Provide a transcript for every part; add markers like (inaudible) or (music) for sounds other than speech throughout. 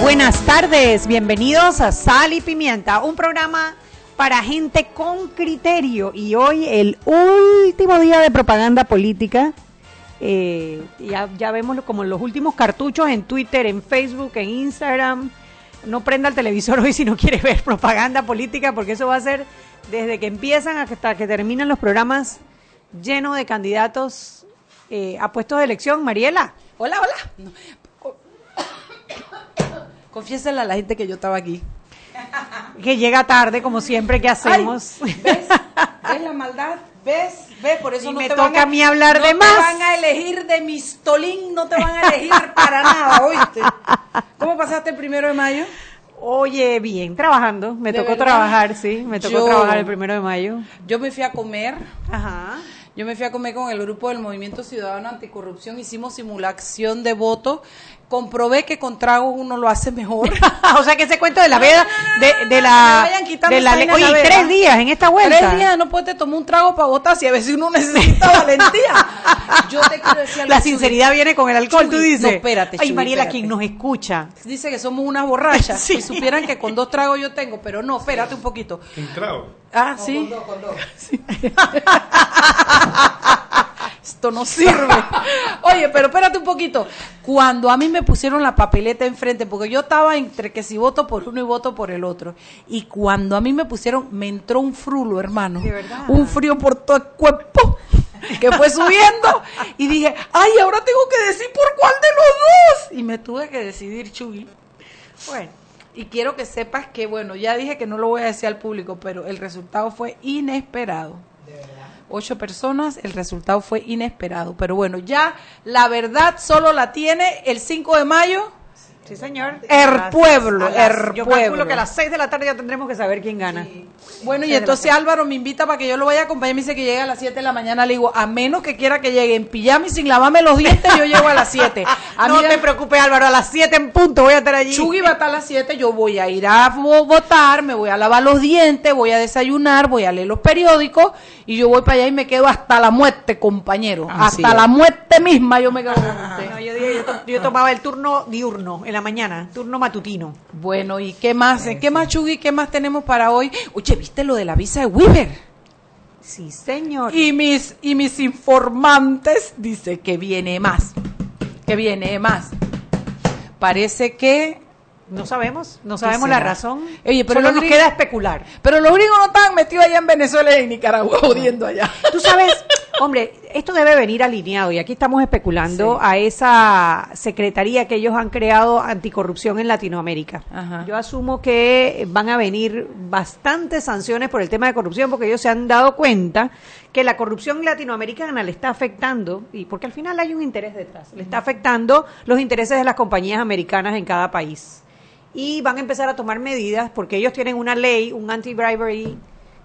Buenas tardes, bienvenidos a Sal y Pimienta, un programa para gente con criterio. Y hoy el último día de propaganda política. Eh, ya, vemos como los últimos cartuchos en Twitter, en Facebook, en Instagram. No prenda el televisor (laughs) hoy si no quiere ver propaganda política, porque eso va a ser desde que empiezan hasta que terminan los programas llenos de candidatos eh, a puestos de elección. Mariela. Hola, hola. Confiésela a la gente que yo estaba aquí. Que llega tarde, como siempre que hacemos. Ay, ¿Ves? (laughs) ¿Ves la maldad? ¿Ves? ¿Ves? Por eso Y no me te toca van a, a mí hablar no de te más. van a elegir de mistolín, no te van a elegir para nada, ¿oíste? ¿Cómo pasaste el primero de mayo? Oye, bien, trabajando. Me ¿De tocó verdad? trabajar, sí. Me tocó Yo- trabajar el primero de mayo. Yo me fui a comer. Ajá. Yo me fui a comer con el grupo del Movimiento Ciudadano Anticorrupción, hicimos simulación de voto, comprobé que con tragos uno lo hace mejor. (laughs) o sea que ese cuento de la veda, de, de la, Me vayan quitando de la, vaina oye, de la tres días en esta vuelta. Tres días no puedes tomar un trago para votar si a veces uno (laughs) necesita valentía. (laughs) Yo te quiero decir algo, La Chuy. sinceridad viene con el alcohol, tú dices. no, espérate, Ay, Chuy, Mariela, espérate. quien nos escucha. Dice que somos unas borrachas. Sí. Si supieran que con dos tragos yo tengo, pero no, espérate un poquito. Un trago. Ah, sí. Sí. Esto no sirve. (laughs) Oye, pero espérate un poquito. Cuando a mí me pusieron la papeleta enfrente, porque yo estaba entre que si voto por uno y voto por el otro, y cuando a mí me pusieron, me entró un frulo, hermano. De verdad. Un frío por todo el cuerpo. Que fue subiendo y dije, ay, ahora tengo que decir por cuál de los dos. Y me tuve que decidir, Chuy. Bueno, Y quiero que sepas que, bueno, ya dije que no lo voy a decir al público, pero el resultado fue inesperado. Ocho personas, el resultado fue inesperado. Pero bueno, ya la verdad solo la tiene el 5 de mayo. Sí, señor. Las- pueblo, el Yo pueblo. calculo que a las seis de la tarde ya tendremos que saber quién gana. Bueno, y entonces Álvaro me invita para que yo lo vaya a acompañar. Me dice que llegue a las 7 de la mañana. Le digo, a menos que quiera que llegue en pijama y sin lavarme los dientes, yo llego a las 7. A (laughs) no mí- te preocupes, Álvaro, a las siete en punto voy a estar allí. Chugui va a estar a las 7, yo voy a ir a vo- votar, me voy a lavar los dientes, voy a desayunar, voy a leer los periódicos y yo voy para allá y me quedo hasta la muerte, compañero. Así hasta es. la muerte misma yo me quedo con (laughs) usted. No, yo, yo tomaba el turno diurno en la mañana, turno matutino. Bueno, ¿y qué más? ¿Qué más, Chugui? ¿Qué más tenemos para hoy? Oye, ¿viste lo de la visa de Weaver? Sí, señor. Y mis, y mis informantes dice que viene más, que viene más. Parece que No sabemos, no sabemos la razón. Oye, pero Solo nos gringos- queda especular. Pero los gringos no estaban metidos allá en Venezuela y en Nicaragua, (laughs) jodiendo allá. Tú sabes, hombre, esto debe venir alineado y aquí estamos especulando Sí. a esa secretaría que ellos han creado anticorrupción en Latinoamérica. Ajá. Yo asumo que van a venir bastantes sanciones por el tema de corrupción porque ellos se han dado cuenta que la corrupción latinoamericana le está afectando, y porque al final hay un interés detrás, le está afectando los intereses de las compañías americanas en cada país. Y van a empezar a tomar medidas porque ellos tienen una ley, un anti-bribery,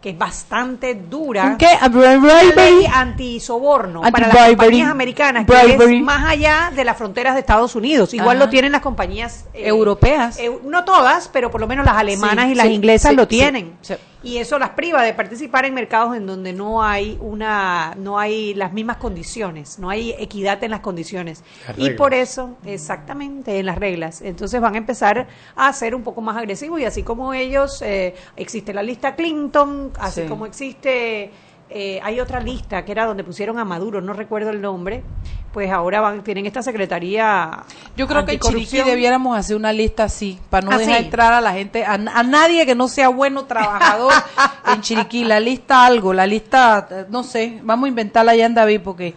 que es bastante dura. ¿Un qué? Bribery. anti-soborno para las compañías americanas, que es más allá de las fronteras de Estados Unidos. Igual Ajá. lo tienen las compañías eh, Europeas. eu- no todas, pero por lo menos las alemanas Sí, y las sí, inglesas sí, lo tienen. Y eso las priva de participar en mercados en donde no hay una, no hay las mismas condiciones, no hay equidad en las condiciones. Las y por eso, exactamente, en las reglas. Entonces van a empezar a ser un poco más agresivos y así como ellos, eh, existe la lista Clinton, así Sí. como existe, eh, hay otra lista que era donde pusieron a Maduro, no recuerdo el nombre, pues ahora van, tienen esta secretaría. Yo creo que en Chiriquí debiéramos hacer una lista así, para no ¿Ah, dejar sí? entrar a la gente, a, a nadie que no sea bueno trabajador (laughs) en Chiriquí. La lista algo, la lista, eh, no sé, vamos a inventarla allá en David porque...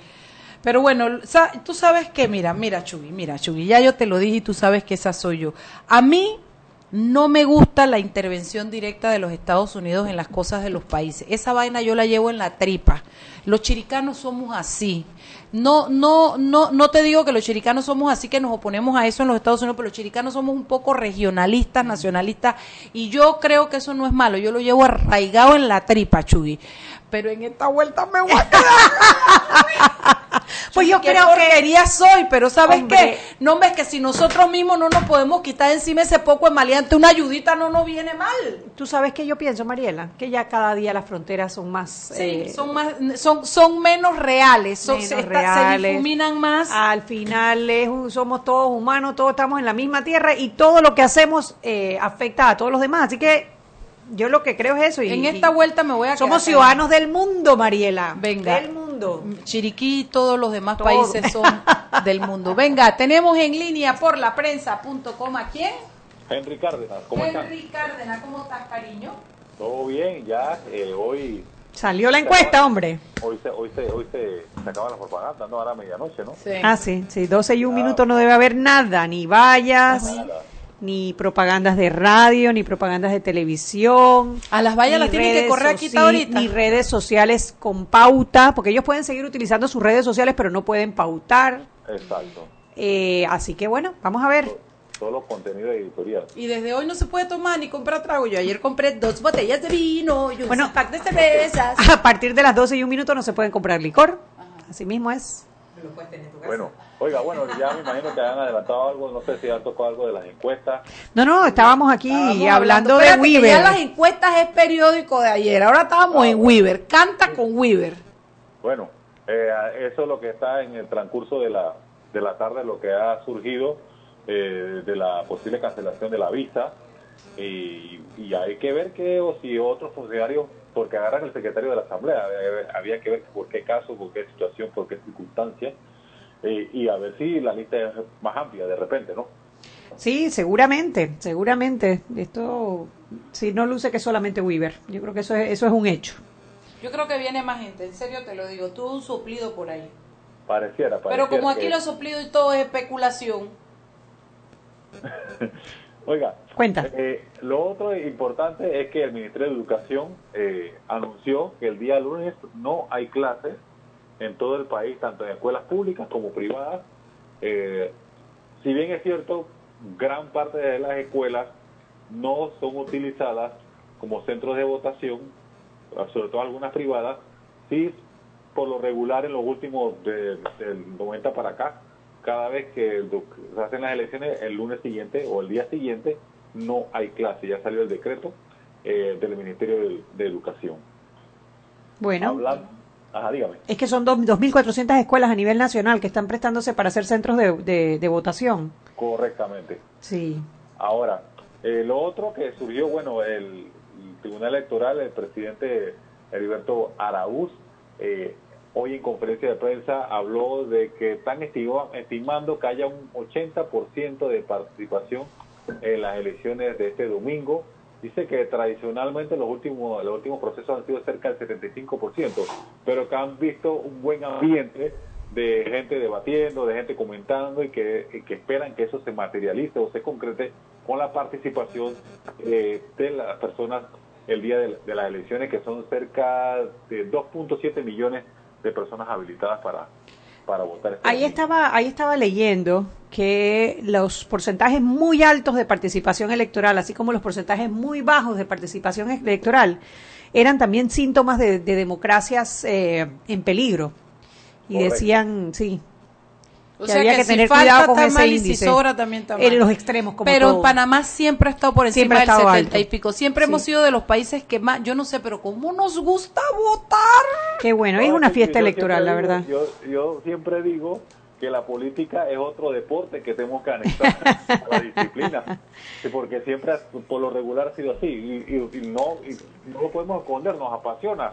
Pero bueno, tú sabes que, mira, mira, Chugui, mira, Chugui, ya yo te lo dije y tú sabes que esa soy yo. A mí, no me gusta la intervención directa de los Estados Unidos en las cosas de los países. Esa vaina yo la llevo en la tripa. Los chiricanos somos así. No, no, no, no te digo que los chiricanos somos así que nos oponemos a eso en los Estados Unidos, pero los chiricanos somos un poco regionalistas, nacionalistas, y yo creo que eso no es malo. Yo lo llevo arraigado en la tripa, Chugui. Pero en esta vuelta me voy a (laughs) quedar. pues yo creo que soy, pero ¿sabes qué? No ves que si nosotros mismos no nos podemos quitar encima ese poco de maleante, una ayudita no nos viene mal. Tú sabes que yo pienso, Mariela, que ya cada día las fronteras son más... Sí, eh, son más, son, son menos reales, son, se, difuminan más. Al final somos todos humanos, todos estamos en la misma tierra y todo lo que hacemos eh, afecta a todos los demás. Así que yo lo que creo es eso. Y, en esta vuelta me voy a Somos ciudadanos del mundo, Mariela. Venga. Del mundo. Chiriquí y todos los demás países son (laughs) del mundo. Venga, tenemos en línea por la prensa.com a quién? Henry Cárdenas, ¿cómo Henry Cárdenas, ¿cómo estás, cariño? Todo bien, ya eh, hoy... Salió la encuesta, hombre. Hoy se, hoy, se, hoy se, acaba la propaganda, ¿no? Ahora medianoche, ¿no? Sí. Ah, sí, sí, 12 y un minuto no debe haber nada, ni vallas. Nada ni propagandas de radio, ni propagandas de televisión. A las vallas las tienen que correr aquí ahorita. Ni redes sociales con pauta, porque ellos pueden seguir utilizando sus redes sociales, pero no pueden pautar. Exacto. Eh, así que bueno, vamos a ver. Todos los contenidos editorial. Y desde hoy no se puede tomar ni comprar trago. Yo ayer compré dos botellas de vino y un bueno, pack de cervezas. (laughs) A partir de las 12 y un minuto no se pueden comprar licor. Así mismo es. Bueno, oiga, bueno, ya me imagino que han adelantado algo, no sé si han tocado algo de las encuestas. No, no, estábamos aquí hablando, de Weaver. Ya las encuestas es periódico de ayer, ahora estábamos en Weaver, canta con Weaver. Bueno, eh, eso es lo que está en el transcurso de la, de la tarde, lo que ha surgido eh, de la posible cancelación de la visa. Y, y hay que ver que o si otros funcionarios porque agarran el secretario de la Asamblea. Había que ver por qué caso, por qué situación, por qué circunstancia, eh, y a ver si la lista es más amplia de repente, ¿no? Sí, seguramente, seguramente. Esto, si no luce que solamente Weaver, yo creo que eso es, eso es un hecho. Yo creo que viene más gente, en serio te lo digo, tuvo un suplido por ahí. Pareciera, pareciera. Pero como aquí lo suplido y todo es especulación. (laughs) Oiga, cuenta. Eh, lo otro importante es que el Ministerio de Educación eh, anunció que el día lunes no hay clases en todo el país, tanto en escuelas públicas como privadas. Eh, si bien es cierto, gran parte de las escuelas no son utilizadas como centros de votación, sobre todo algunas privadas, sí por lo regular en los últimos del 90 para acá cada vez que se hacen las elecciones, el lunes siguiente o el día siguiente, no hay clase. Ya salió el decreto eh, del Ministerio de, Educación. Bueno. Ajá, dígame. Es que son 2.400 escuelas a nivel nacional que están prestándose para hacer centros de, votación. Correctamente. Sí. Ahora, eh, lo otro que surgió, bueno, el, Tribunal Electoral, el presidente Heriberto Araúz, eh, hoy en conferencia de prensa habló de que están estimando que haya un 80% de participación en las elecciones de este domingo. Dice que tradicionalmente los últimos, los últimos procesos han sido cerca del 75%, pero que han visto un buen ambiente de gente debatiendo, de gente comentando y que, esperan que eso se materialice o se concrete con la participación eh, de las personas el día de, las elecciones, que son cerca de 2.7 millones personas habilitadas para, para votar. Este ahí estaba, ahí estaba leyendo que los porcentajes muy altos de participación electoral, así como los porcentajes muy bajos de participación electoral, eran también síntomas de, democracias eh, en peligro. Y decían, sí, o sea había que, tener cuidado con ese índice. también En los extremos, como Pero Panamá siempre ha estado por encima del 70 y pico. Siempre hemos sido de los países que más, yo no sé, pero ¿cómo nos gusta votar? Qué bueno, es una fiesta electoral, la verdad. Yo, yo siempre digo que la política es otro deporte que tenemos que anexar (laughs) a la disciplina. Porque siempre, por lo regular, ha sido así. Y, no, y no lo podemos esconder, nos apasiona.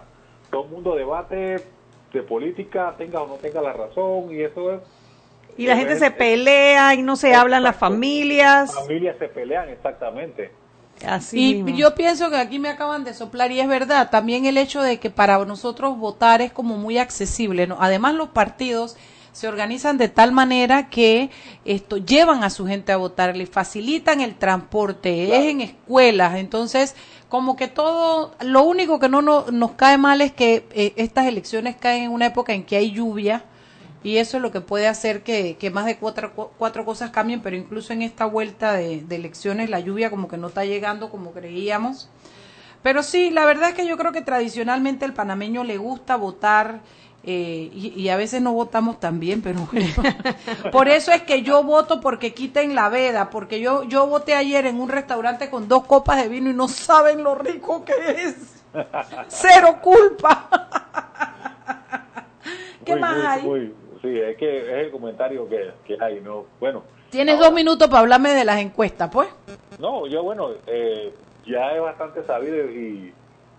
Todo el mundo debate de política, tenga o no tenga la razón, y eso es y la gente se pelea y no se hablan las familias. Las familias se pelean, exactamente. Así y yo pienso que aquí me acaban de soplar y es verdad, también el hecho de que para nosotros votar es como muy accesible, ¿no? Además los partidos se organizan de tal manera que esto llevan a su gente a votar, le facilitan el transporte, es en escuelas, entonces como que todo, lo único que no, nos cae mal es que eh, estas elecciones caen en una época en que hay lluvia y eso es lo que puede hacer que, más de cuatro, cuatro cosas cambien, pero incluso en esta vuelta de, de elecciones la lluvia como que no está llegando como creíamos. Pero sí, la verdad es que yo creo que tradicionalmente el panameño le gusta votar eh, y, a veces no votamos tan bien, pero bueno. (laughs) Por eso es que yo voto porque quiten la veda, porque yo, yo voté ayer en un restaurante con dos copas de vino y no saben lo rico que es. (laughs) Cero culpa. ¿Qué más hay? Sí, es que es el comentario que, hay, ¿no? Bueno. Tienes dos minutos para hablarme de las encuestas, pues. No, yo, bueno, eh, ya es bastante sabido y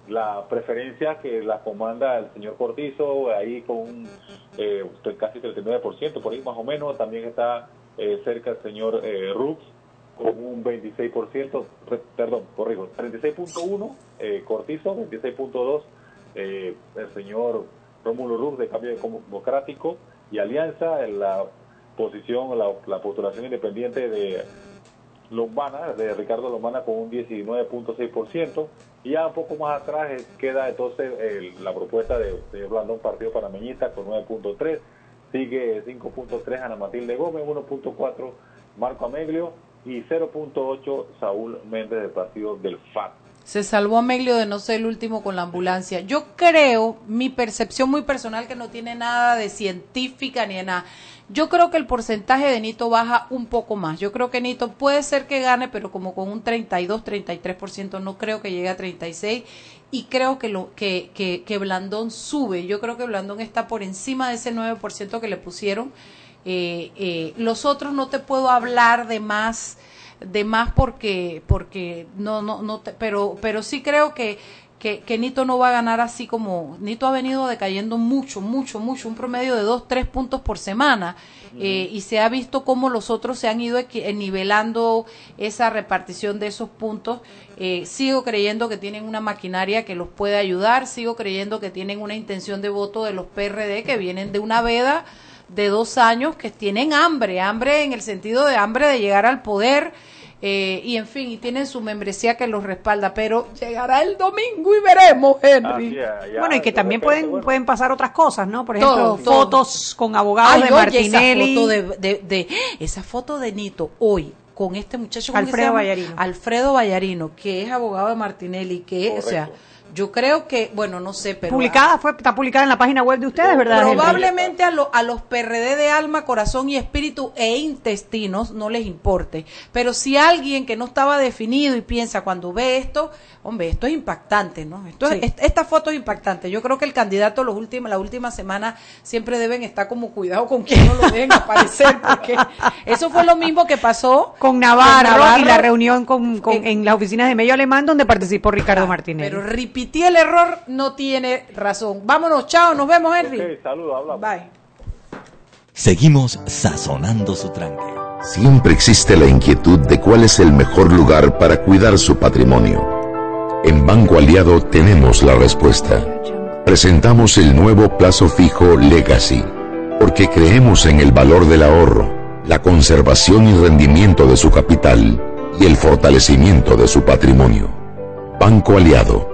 la preferencia que la comanda el señor Cortizo, ahí con eh, casi 39%, por ahí más o menos, también está eh, cerca el señor eh, Rux con un 26%, perdón, corrijo, 36.1 eh, Cortizo, 26.2 eh, el señor Rómulo Rux de Cambio Democrático y Alianza, la posición, la, la postulación independiente de Lombana, de Ricardo Lombana con un 19.6%, y ya un poco más atrás eh, queda entonces la propuesta de señor Blandón, Partido Panameñista, con 9.3, sigue 5.3 Ana Matilde Gómez, 1.4 Marco Ameglio y 0.8 Saúl Méndez del Partido del FAT. Se salvó Ameglio de no ser el último con la ambulancia. Yo creo, mi percepción muy personal, que no tiene nada de científica ni de nada yo creo que el porcentaje de Nito baja un poco más. Yo creo que Nito puede ser que gane, pero como con un 32, 33%, no creo que llegue a 36 y creo que, lo, que, que, Blandón sube. Yo creo que Blandón está por encima de ese 9% que le pusieron. Eh, eh, los otros no te puedo hablar de más de más porque porque no no no pero pero sí creo que que, Nito no va a ganar así como Nito ha venido decayendo mucho, mucho, mucho, un promedio de dos, tres puntos por semana eh, y se ha visto cómo los otros se han ido eh, nivelando esa repartición de esos puntos. Eh, sigo creyendo que tienen una maquinaria que los puede ayudar, sigo creyendo que tienen una intención de voto de los PRD que vienen de una veda de dos años que tienen hambre, hambre en el sentido de hambre de llegar al poder eh, y en fin, y tienen su membresía que los respalda, pero llegará el domingo y veremos, Henry. bueno, y que también pueden pueden pasar otras cosas, ¿no? Por ejemplo, fotos con abogados de Martinelli. Esa foto de, de, esa foto de Nito hoy con este muchacho Alfredo Vallarino. Alfredo Vallarino, que es abogado de Martinelli, que, o sea, yo creo que, bueno, no sé, pero... Publicada, fue, está publicada en la página web de ustedes, ¿verdad? Probablemente a, a los PRD de alma, corazón y espíritu e intestinos no les importe. Pero si alguien que no estaba definido y piensa cuando ve esto, hombre, esto es impactante, ¿no? Esto esta foto es impactante. Yo creo que el candidato los últimos, la última semana siempre deben estar como cuidado con quién no lo dejen (laughs) aparecer, porque eso fue lo mismo que pasó con Navarro, y la reunión con, en, las oficinas de medio alemán donde participó Ricardo Martínez. Pero el error, no tiene razón. Vámonos, chao, nos vemos, Henry. saludos, hablamos. Bye. Seguimos sazonando su tranque. Siempre existe la inquietud de cuál es el mejor lugar para cuidar su patrimonio. En Banco Aliado tenemos la respuesta. Presentamos el nuevo plazo fijo Legacy, porque creemos en el valor del ahorro, la conservación y rendimiento de su capital y el fortalecimiento de su patrimonio. Banco Aliado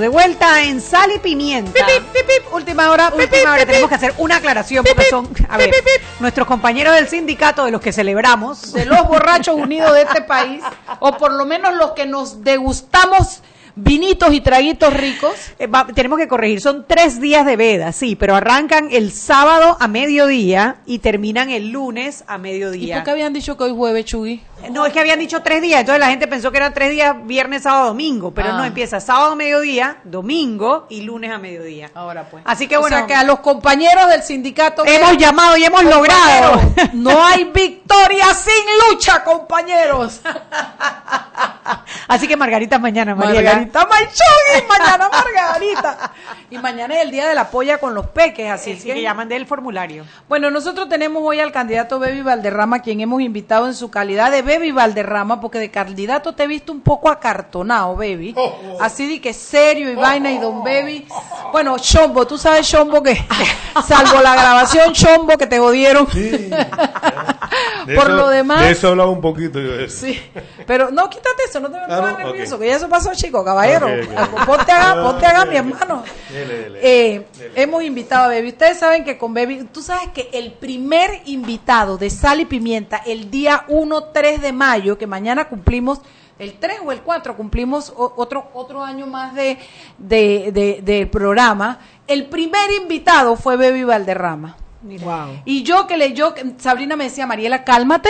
De vuelta en Sal y Pimienta. Pip, pip, última hora. Última hora, tenemos que hacer una aclaración porque son, a ver, nuestros compañeros del sindicato de los que celebramos. de los borrachos unidos de este país, o por lo menos los que nos degustamos vinitos y traguitos ricos. Eh, va- tenemos que corregir, son tres días de veda, sí, pero arrancan el sábado a mediodía y terminan el lunes a ¿Y mediodía. por qué habían dicho que hoy jueves, Chugui? No, es que habían dicho tres días, entonces la gente pensó que eran tres días, viernes, sábado, domingo, pero Ah. no, empieza sábado a mediodía, domingo y lunes a mediodía. Ahora pues. Así que bueno, O sea que a los compañeros del sindicato. hemos llamado y hemos logrado. (laughs) No hay victoria sin lucha, compañeros. (laughs) Así que Margarita mañana, María. Margarita Maichugui, mañana Margarita. (laughs) Y mañana es el día de la polla con los peques, así Así que que ya mandé el formulario. Bueno, nosotros tenemos hoy al candidato Bebi Valderrama, quien hemos invitado en su calidad de Bebi Valderrama, porque de candidato te he visto un poco acartonado, Bebi. Así de que serio y vaina y don Bebi. Bueno, Chombo, tú sabes, Chombo, que (laughs) salvo la grabación, Chombo, que te jodieron. (laughs) De Por eso- lo demás. De eso hablaba un poquito yo. Sí, pero no, quítate eso, no te me Ah, pongas no, nervioso, que ya eso pasó, chico, caballero. Ok, ok. (laughs) Ponte acá, No, ponte acá, mi hermano. Dele, dele. Eh, hemos invitado a Baby. Ustedes saben que con Baby, tú sabes que el primer invitado de Sal y Pimienta, el día 1-3 de mayo, que mañana cumplimos, el 3 o el 4, cumplimos otro, otro año más de, de, de- programa, el primer invitado fue Baby Valderrama. Wow. Y yo que le, yo, que- Sabrina me decía, Mariela, cálmate,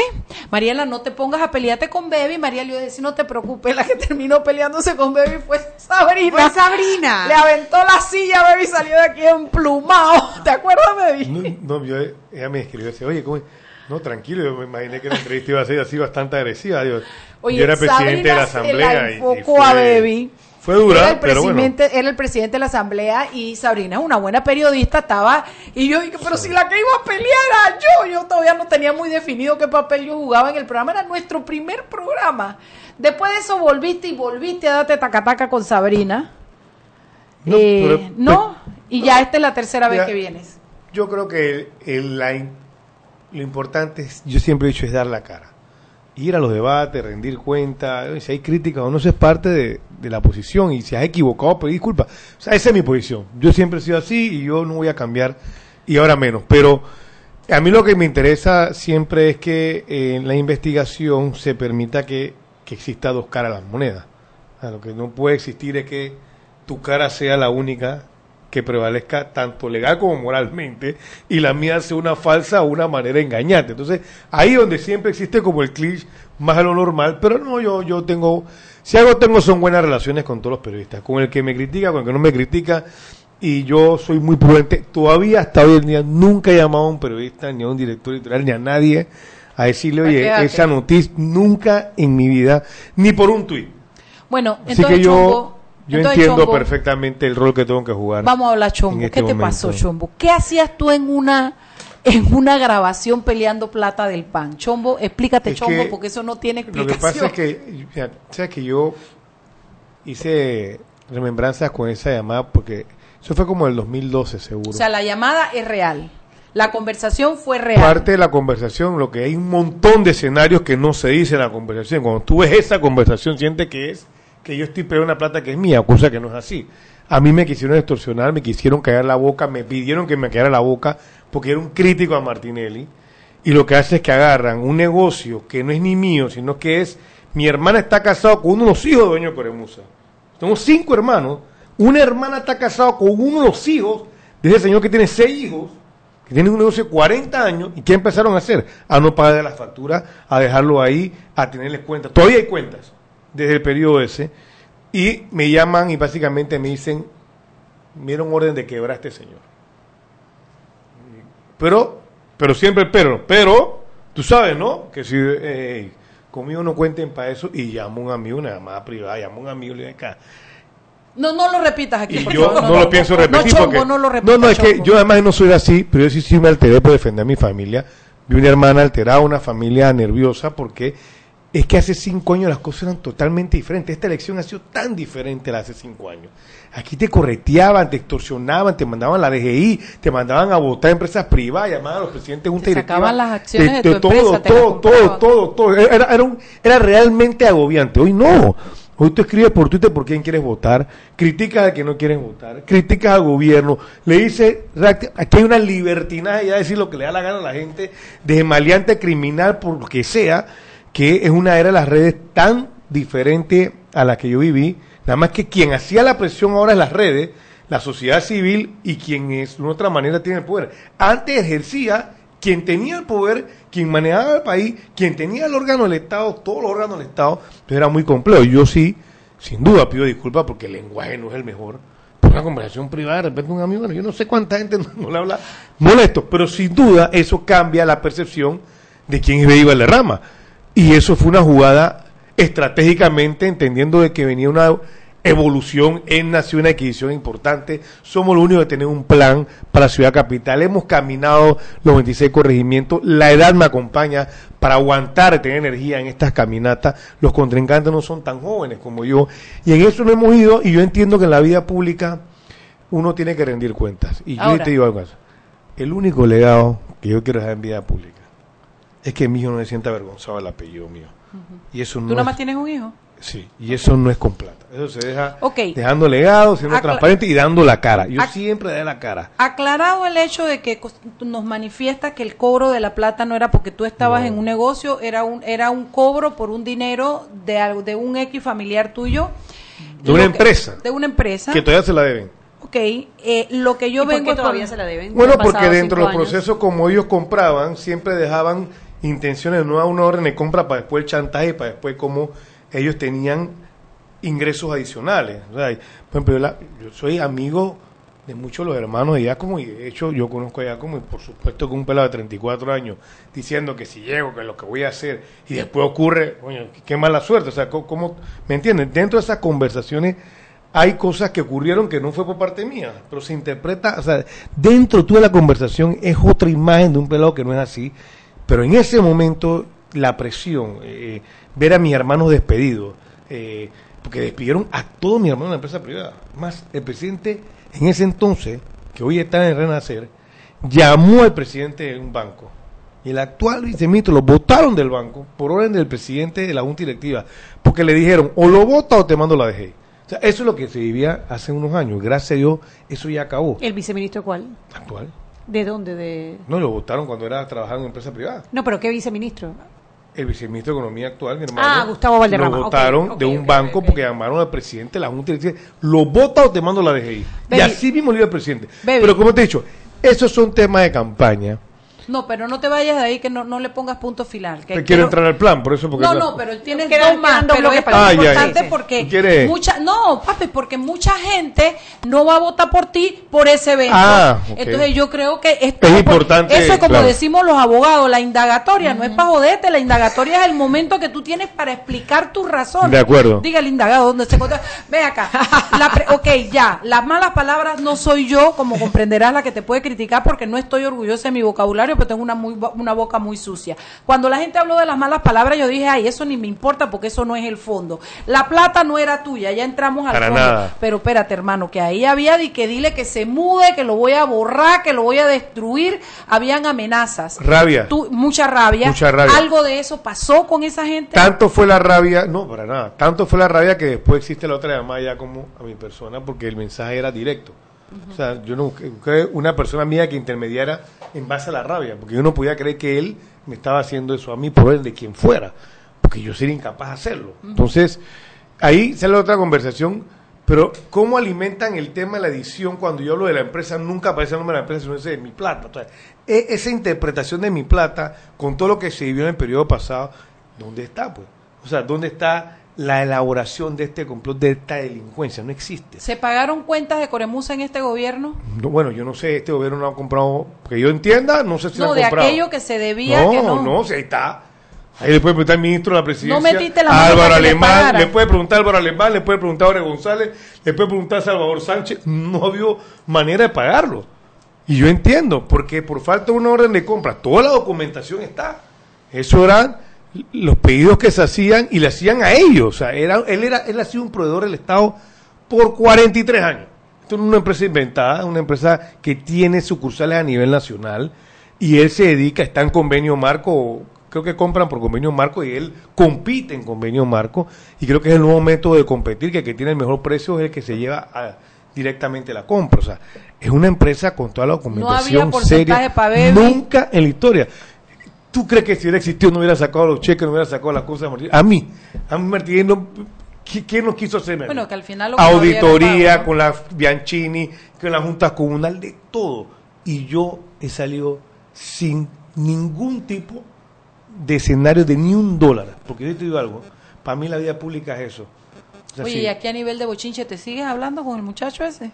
Mariela, no te pongas a pelearte con Baby, Mariela, yo decía, no te preocupes, la que terminó peleándose con Baby fue Sabrina. Fue Sabrina. Le aventó la silla, Baby, salió de aquí emplumado, (laughs) ¿te acuerdas, Baby? No, no, yo, ella me escribió, decía, oye, ¿cómo es? No, tranquilo, yo me imaginé que la entrevista iba a ser así bastante agresiva. Digo, Oye, yo era presidente de la Sabrina se asamblea. la y- y enfocó a fue- Baby. Fue dura, era el pero bueno. presidente, era el presidente de la asamblea y Sabrina es una buena periodista, estaba, y yo dije, pero si la que iba a pelear era yo, yo todavía no tenía muy definido qué papel yo jugaba en el programa, era nuestro primer programa. Después de eso volviste y volviste a darte tacataca con Sabrina. No, Eh, pero- no, y ya esta es la tercera vez que vienes. Yo creo que el- la lo importante, es, yo siempre he dicho, es dar la cara. Ir a los debates, rendir cuenta, eh, si hay crítica o no, eso es parte de, la posición. Y si has equivocado, pedir disculpas. O sea, esa es mi posición. Yo siempre he sido así y yo no voy a cambiar, y ahora menos. Pero a mí lo que me interesa siempre es que eh, en la investigación se permita que, que exista dos caras a las monedas. O lo que no puede existir es que tu cara sea la única que prevalezca tanto legal como moralmente y la mía sea una falsa o una manera engañante. Entonces, ahí donde siempre existe como el cliché más de lo normal, pero no, yo, yo tengo, si algo tengo son buenas relaciones con todos los periodistas, con el que me critica, con el que no me critica, y yo soy muy prudente. Todavía hasta hoy en día nunca he llamado a un periodista, ni a un director editorial, ni a nadie a decirle, oye, quédate. esa noticia, nunca en mi vida, ni por un tuit. Bueno, Así entonces, que yo, yo entonces, entiendo Chombo, perfectamente el rol que tengo que jugar. Vamos a hablar, Chombo. en ¿Qué este te momento. pasó, Chombo? ¿Qué hacías tú en una en una grabación peleando plata del pan? Chombo, explícate, Es Chombo, que porque eso no tiene Lo explicación. que pasa es que, mira, sabes que yo hice remembranzas con esa llamada porque eso fue como el 2012 seguro. O sea, la llamada es real. La conversación fue real. Parte de la conversación, lo que hay un montón de escenarios que no se dice en la conversación. Cuando tú ves esa conversación, sientes que es que yo estoy peleando una plata que es mía, cosa que no es así. A mí me quisieron extorsionar, me quisieron callar la boca, me pidieron que me callara la boca porque era un crítico a Martinelli. Y lo que hace es que agarran un negocio que no es ni mío, sino que es mi hermana está casada con uno de los hijos de Dueño Coremusa. Somos cinco hermanos. Una hermana está casada con uno de los hijos de ese señor que tiene seis hijos, que tiene un negocio de 40 años. ¿Y qué empezaron a hacer? A no pagar las facturas, a dejarlo ahí, a tenerles cuentas. Todavía hay cuentas desde el periodo ese. Y me llaman y básicamente me dicen, me dieron orden de quebrar a este señor. Pero, pero siempre pero, pero, tú sabes, ¿no? Que si eh, conmigo no cuenten para eso y llamo a un amigo, una llamada privada, llamo a un amigo y le digo acá. No, no lo repitas aquí. Y por yo favor, no, lo pienso repetir No, porque chongo, no lo no, repitas. no, es que yo además no soy así, pero yo sí, sí me alteré por defender a mi familia. Vi una hermana alterada, una familia nerviosa porque es que hace cinco años las cosas eran totalmente diferentes. Esta elección ha sido tan diferente a la de hace cinco años. Aquí te correteaban, te extorsionaban, te mandaban la DGI, te mandaban a votar a empresas privadas, llamaban a los presidentes de junta Te sacaban las acciones de tu todo, empresa, todo, todo, compraban. todo, todo. Era, era, un- era realmente agobiante. Hoy no. Hoy tú escribes por Twitter por quién quieres votar, criticas al que no quieres votar, criticas al gobierno, le dice, aquí hay una libertinaje ya de decir lo que le da la gana a la gente, de maleante criminal por lo que sea, que es una era de las redes tan diferente a la que yo viví, nada más que quien hacía la presión ahora es las redes, la sociedad civil y quien es de otra manera tiene el poder. Antes ejercía quien tenía el poder, quien manejaba el país, quien tenía el órgano del Estado, todos los órganos del Estado, entonces era muy complejo. Yo sí, sin duda pido disculpas porque el lenguaje no es el mejor. Por una conversación privada, de repente un amigo, bueno, yo no sé cuánta gente no, le habla molesto, pero sin duda eso cambia la percepción de quién es Iba Rama. Y eso fue una jugada estratégicamente, entendiendo de que venía una evolución en Nación, una adquisición importante. Somos los únicos que tenemos un plan para Ciudad Capital. Hemos caminado los 26 corregimientos. La edad me acompaña para aguantar tener energía en estas caminatas. Los contrincantes no son tan jóvenes como yo. Y en eso no hemos ido. Y yo entiendo que en la vida pública uno tiene que rendir cuentas. Y yo te digo algo. El único legado que yo quiero dejar en vida pública es que mi hijo no se sienta avergonzado del apellido mío. Y eso ¿Tú no nada es- más tienes un hijo? Sí, y eso no es con plata. Eso se deja dejando legado, siendo Acla- transparente y dando la cara. Yo Ac- siempre daré la cara. Aclarado el hecho de que nos manifiesta que el cobro de la plata no era porque tú estabas No. en un negocio, era un era un cobro por un dinero de algo de un X familiar tuyo. De una que- empresa. De una empresa. Que todavía se la deben. Ok, eh, lo que yo ¿Y por vengo qué es por- todavía se la deben? Bueno, porque dentro de los procesos, como ellos compraban, siempre dejaban intenciones, no a una orden de compra para después el chantaje, para después como ellos tenían ingresos adicionales. O sea, por ejemplo, yo, la- yo soy amigo de muchos de los hermanos de Giacomo y de hecho yo conozco a Giacomo y por supuesto que un pelado de 34 años diciendo que si llego, que lo que voy a hacer y después ocurre, coño, qué mala suerte. O sea, ¿cómo, ¿me entiendes? Dentro de esas conversaciones hay cosas que ocurrieron que no fue por parte mía, pero se interpreta, o sea, dentro tú de la conversación es otra imagen de un pelado que no es así, pero en ese momento la presión, eh, ver a mis hermanos despedidos, eh, porque despidieron a todos mis hermanos de la empresa privada, más el presidente en ese entonces, que hoy está en Renacer, llamó al presidente de un banco. Y el actual viceministro lo votaron del banco por orden del presidente de la Junta Directiva, porque le dijeron o lo vota o te mando la DGI. O sea, eso es lo que se vivía hace unos años. Gracias a Dios, eso ya acabó. ¿El viceministro cuál? Actual. ¿De dónde? De... No, lo votaron cuando era trabajando en empresa privada. No, pero ¿qué viceministro? El viceministro de Economía actual, mi hermano. Ah, Gustavo Valderrama. Lo votaron de un banco porque llamaron al presidente de la Junta Directiva. Lo vota o te mando la DGI. Y así mismo le dio el presidente. Baby. Pero como te he dicho, esos son temas de campaña. No, pero no te vayas de ahí que no, no le pongas punto final. Que Te quiero entrar al plan, por eso. Porque No, no, pero tienes Quedan- dos más, pero es Ah, ya, ya. importante sí. porque mucha, no, papi, porque mucha gente no va a votar por ti por ese evento. Ah, ok. Entonces yo creo que esto Es por- importante, Eso es como claro. decimos los abogados, la indagatoria no es para joderte, la indagatoria es el momento que tú tienes para explicar tus razones. De acuerdo. Diga el indagado dónde se encuentra. Ve acá. La pre- ok, ya, las malas palabras no soy yo, como comprenderás, la que te puede criticar porque no estoy orgullosa de mi vocabulario, pero tengo una muy una boca muy sucia. Cuando la gente habló de las malas palabras, yo dije, ay, eso ni me importa porque eso no es el fondo. La plata no era tuya, ya entramos al Para fondo. nada. Pero espérate, hermano, que ahí había de que dile que se mude, que lo voy a borrar, que lo voy a destruir. Habían amenazas. Rabia. Tú- mucha rabia. Mucha rabia. Algo de eso pasó con esa gente. Tanto fue la rabia, no, para nada. Tanto fue la rabia que después existe la otra llamada ya como a mi persona porque el mensaje era directo. O sea, yo no busqué, una persona mía que intermediara en base a la rabia, porque yo no podía creer que él me estaba haciendo eso a mí por el de quien fuera, porque yo sería incapaz de hacerlo. Entonces, ahí sale otra conversación, Pero, ¿cómo alimentan el tema de la edición cuando yo hablo de la empresa? Nunca aparece el nombre de la empresa, sino ese de mi plata. O sea, e- esa interpretación de mi plata, con todo lo que se vivió en el periodo pasado, ¿dónde está, pues? O sea, ¿dónde está la elaboración de este complot, de esta delincuencia? No existe. ¿Se pagaron cuentas de Coremusa en este gobierno? No, bueno, yo no sé, este gobierno no ha comprado, que yo entienda, no sé si lo No, han de comprado. aquello que se debía, no, que no. no, ahí está. Ahí le puede preguntar al ministro de la presidencia. No metiste la Álvaro le Alemán, pagara. le puede preguntar a Álvaro Alemán, le puede preguntar a Ore González, le puede preguntar a Salvador Sánchez. No había manera de pagarlo. Y yo entiendo, porque por falta de una orden de compra, toda la documentación está. Eso eran los pedidos que se hacían y le hacían a ellos. O sea, era, él, era, él ha sido un proveedor del Estado por 43 años. Esto no es una empresa inventada, una empresa que tiene sucursales a nivel nacional y él se dedica, está en convenio marco, creo que compran por convenio marco y él compite en convenio marco y creo que es el nuevo método de competir, que el que tiene el mejor precio es el que se lleva a- directamente la compra. O sea, es una empresa con toda la documentación porcentaje seria. pa' Baby. Nunca en la historia. ¿Tú crees que si hubiera existido no hubiera sacado los cheques, no hubiera sacado las cosas de Martínez? A mí, a mí Martínez no... ¿qui- ¿Quién nos quiso hacer? Bueno, que al final lo que no Auditoría, pago, ¿no? con la Bianchini, con la Junta Comunal, de todo. Y yo he salido sin ningún tipo de escenario de ni un dólar. Porque yo te digo algo, para mí la vida pública es eso. O sea, Oye, sí, y aquí a nivel de bochinche, ¿te sigues hablando con el muchacho ese?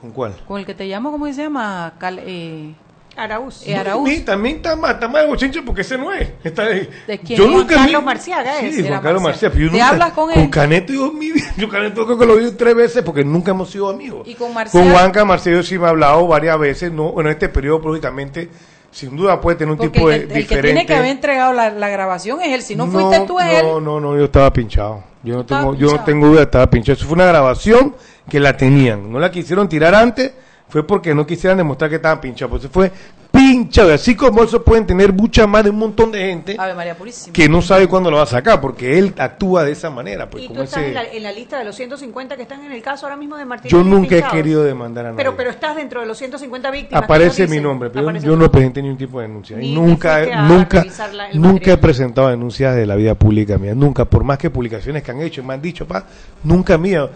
¿Con cuál? Con el que te llamo, ¿cómo se llama? Cal- eh, Araúz. Eh, Araúz. Sí, también está más, está más de bochinche porque ese no es. Está ahí. ¿De quién Yo es? nunca Juan vi- Carlos Marciaga, Sí, ese Juan era Carlos Marciaga. Marciaga. pero yo ¿Te nunca- hablas con Con él? Caneto, yo, mi yo Caneto creo que lo vi tres veces porque nunca hemos sido amigos. ¿Y con Marciaga? Con Juanca Marcelo sí me ha hablado varias veces. No, en este periodo, lógicamente, sin duda puede tener un porque tipo el, de que, el que tiene que haber entregado la, la grabación es él. Si no, fuiste tú, es él. No, no, no, yo estaba pinchado. Yo no, tengo, yo no tengo duda, estaba pinchado. Eso fue una grabación que la tenían. No la quisieron tirar antes, fue porque no quisieran demostrar que estaban pinchados. Pues eso fue pinchado. Y Así como eso pueden tener mucha más de un montón de gente Ave María Purísima. que no sabe cuándo lo va a sacar, porque él actúa de esa manera. Pues, y tú estás ese- en la, en la lista de los 150 que están en el caso ahora mismo de Martín. Yo nunca he querido demandar a nadie. Pero, pero estás dentro de los 150 víctimas. Aparece mi nombre, pero Aparece yo no presenté ningún tipo de denuncia. Ni- Y nunca, a nunca, la- nunca he presentado denuncias de la vida pública mía. Nunca, por más que publicaciones que han hecho, me han dicho, pa, nunca mía.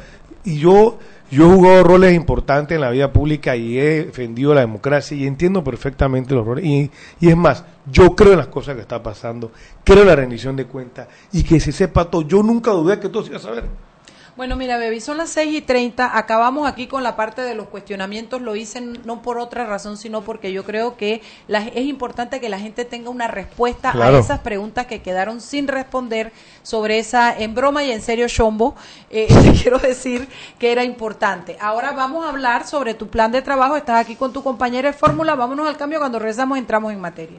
Y yo, yo he jugado roles importantes en la vida pública y he defendido la democracia y entiendo perfectamente los roles. Y, y es más, yo creo en las cosas que está pasando, creo en la rendición de cuentas y que se sepa todo. Yo nunca dudé que todo se iba a saber. Bueno, mira, Bebi, son las 6 y 30. Acabamos aquí con la parte de los cuestionamientos. Lo hice no por otra razón, sino porque yo creo que la- es importante que la gente tenga una respuesta Claro. a esas preguntas que quedaron sin responder sobre esa, en broma y en serio, Chombo. Eh, (laughs) te quiero decir que era importante. Ahora vamos a hablar sobre tu plan de trabajo. Estás aquí con tu compañera de fórmula. Vámonos al cambio. Cuando regresamos, entramos en materia.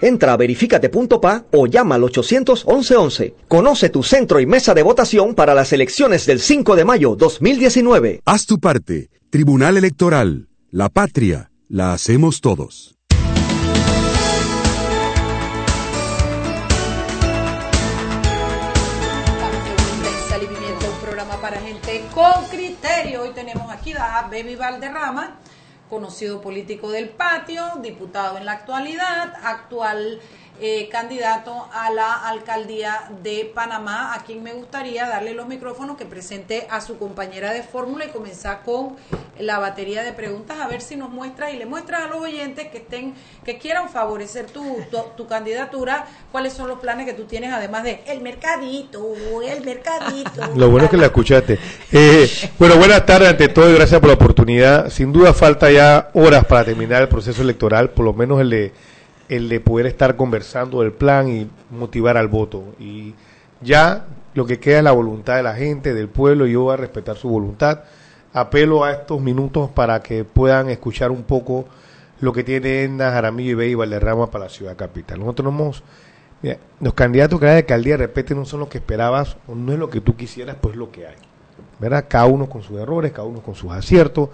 Entra a verificate.pa o llama al 811 Conoce tu centro y mesa de votación para las elecciones del 5 de mayo 2019. Haz tu parte. Tribunal Electoral. La patria. La hacemos todos. Un programa para gente con criterio. Hoy tenemos aquí a Baby Valderrama, conocido político del patio, diputado en la actualidad, actual eh, candidato a la alcaldía de Panamá, a quien me gustaría darle los micrófonos que presente a su compañera de fórmula y comenzar con la batería de preguntas a ver si nos muestra y le muestras a los oyentes que estén que quieran favorecer tu, tu, tu candidatura cuáles son los planes que tú tienes además de el mercadito el mercadito (laughs) Lo bueno es que la escuchaste. Eh, bueno, buenas tardes ante todo y gracias por la oportunidad. Sin duda falta ya horas para terminar el proceso electoral, por lo menos el de, el de poder estar conversando del plan y motivar al voto. Y ya lo que queda es la voluntad de la gente, del pueblo, y yo voy a respetar su voluntad. Apelo a estos minutos para que puedan escuchar un poco lo que tiene Edna Jaramillo y Bey Valderrama para la ciudad capital. Nosotros hemos Mira, los candidatos que hay de alcaldía de repente no son lo que esperabas o no es lo que tú quisieras, pues es lo que hay. ¿Verdad? Cada uno con sus errores, cada uno con sus aciertos.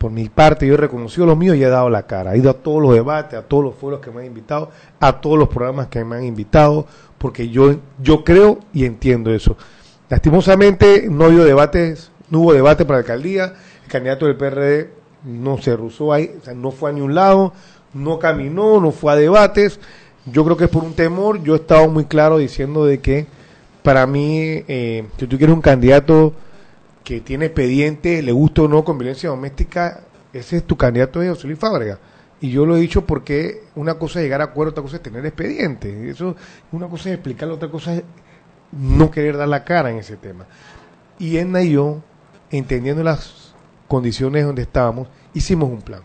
Por mi parte, yo he reconocido lo mío y he dado la cara. He ido a todos los debates, a todos los foros que me han invitado, a todos los programas que me han invitado, porque yo, yo creo y entiendo eso. Lastimosamente, no hubo debates, no hubo debate para la alcaldía. El candidato del PRD no se rusó ahí, o sea, no fue a ni un lado, no caminó, no fue a debates. Yo creo que es por un temor. Yo he estado muy claro diciendo de que para mí, eh, si tú quieres un candidato que tiene expediente, le gusta o no con violencia doméstica, ese es tu candidato de José Fábrega. Y yo lo he dicho porque una cosa es llegar a acuerdo, otra cosa es tener expediente. Eso, una cosa es explicarlo, otra cosa es no querer dar la cara en ese tema. Y Edna y yo, entendiendo las condiciones donde estábamos, hicimos un plan.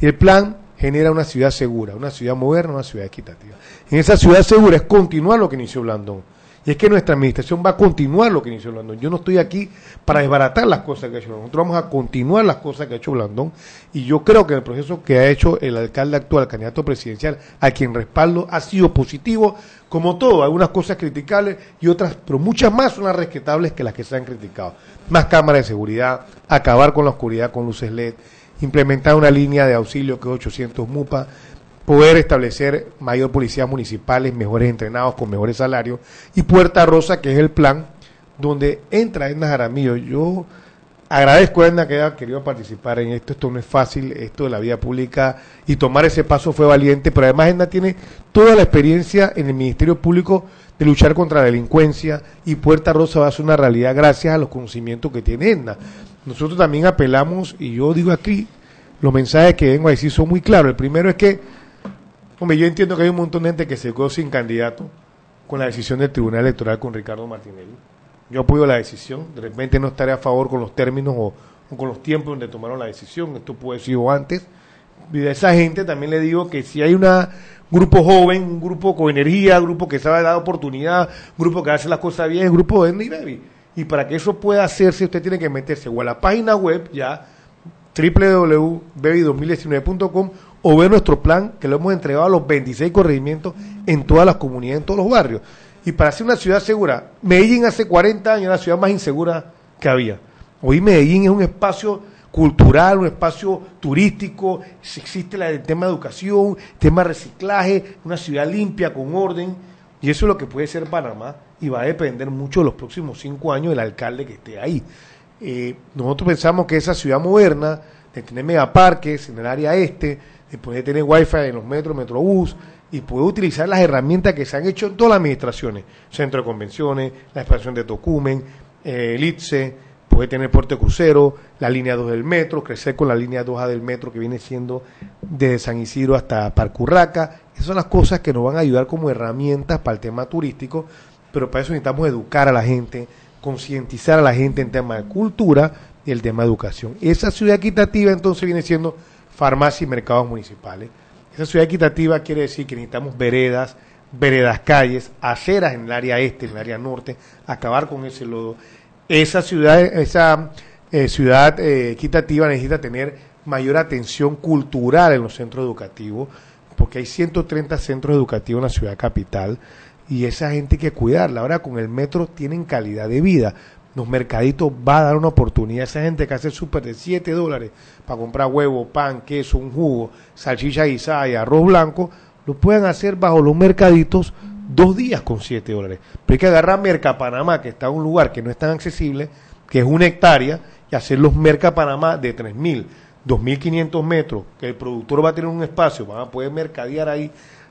Y el plan genera una ciudad segura, una ciudad moderna, una ciudad equitativa. En esa ciudad segura es continuar lo que inició Blandón. Y es que nuestra administración va a continuar lo que inició Blandón. Yo no estoy aquí para desbaratar las cosas que ha hecho Blandón. Nosotros vamos a continuar las cosas que ha hecho Blandón. Y yo creo que el proceso que ha hecho el alcalde actual, candidato presidencial, a quien respaldo, ha sido positivo, como todo. Algunas cosas criticables y otras, pero muchas más son las respetables que las que se han criticado. Más cámaras de seguridad, acabar con la oscuridad con luces LED, implementar una línea de auxilio que es 800 MUPA, poder establecer mayor policías municipales, mejores entrenados, con mejores salarios, y Puerta Rosa, que es el plan donde entra Edna Jaramillo. Yo agradezco a Edna que haya querido participar en esto, esto no es fácil, esto de la vida pública, y tomar ese paso fue valiente, pero además Edna tiene toda la experiencia en el Ministerio Público de luchar contra la delincuencia, y Puerta Rosa va a ser una realidad gracias a los conocimientos que tiene Edna. Nosotros también apelamos, y yo digo aquí, los mensajes que vengo a decir son muy claros. El primero es que Hombre, yo entiendo que hay un montón de gente que se quedó sin candidato con la decisión del Tribunal Electoral con Ricardo Martinelli. Yo apoyo la decisión, de repente no estaré a favor con los términos o, con los tiempos donde tomaron la decisión, esto puede ser antes. Y de esa gente también le digo que si hay un grupo joven, un grupo con energía, un grupo que sabe dar oportunidad, un grupo que hace las cosas bien, el grupo de Andy Baby. Y para que eso pueda hacerse, usted tiene que meterse o a la página web ya, www.baby2019.com o ver nuestro plan que lo hemos entregado a los 26 corregimientos en todas las comunidades, en todos los barrios. Y para ser una ciudad segura, Medellín hace 40 años era la ciudad más insegura que había. Hoy Medellín es un espacio cultural, un espacio turístico, existe el tema de educación, tema de reciclaje, una ciudad limpia, con orden, y eso es lo que puede ser Panamá, y va a depender mucho de los próximos cinco años del alcalde que esté ahí. Eh, nosotros pensamos que esa ciudad moderna, de tener megaparques en el área este, de poder tener wifi en los metros, metrobús, y poder utilizar las herramientas que se han hecho en todas las administraciones, centro de convenciones, la expansión de Tocumen, eh, el ITSE, poder tener puerto de crucero, la línea 2 del metro, crecer con la línea 2A del metro que viene siendo desde San Isidro hasta Parcurraca. Esas son las cosas que nos van a ayudar como herramientas para el tema turístico, pero para eso necesitamos educar a la gente, concientizar a la gente en tema de cultura y el tema de educación. Esa ciudad equitativa entonces viene siendo farmacia y mercados municipales. Esa ciudad equitativa quiere decir que necesitamos veredas, veredas calles, aceras en el área este, en el área norte, acabar con ese lodo. Esa ciudad, esa eh, ciudad eh, equitativa necesita tener mayor atención cultural en los centros educativos, porque hay 130 centros educativos en la ciudad capital y esa gente hay que cuidarla. Ahora con el metro tienen calidad de vida. Los mercaditos va a dar una oportunidad a esa gente que hace súper de 7 dólares para comprar huevo, pan, queso, un jugo, salchicha guisada y arroz blanco, lo pueden hacer bajo los mercaditos dos días con 7 dólares. Pero hay que agarrar Merca Panamá, que está en un lugar que no es tan accesible, que es una hectárea, y hacer los Merca Panamá de 3.000, 2.500 metros, que el productor va a tener un espacio, van a poder mercadear ahí.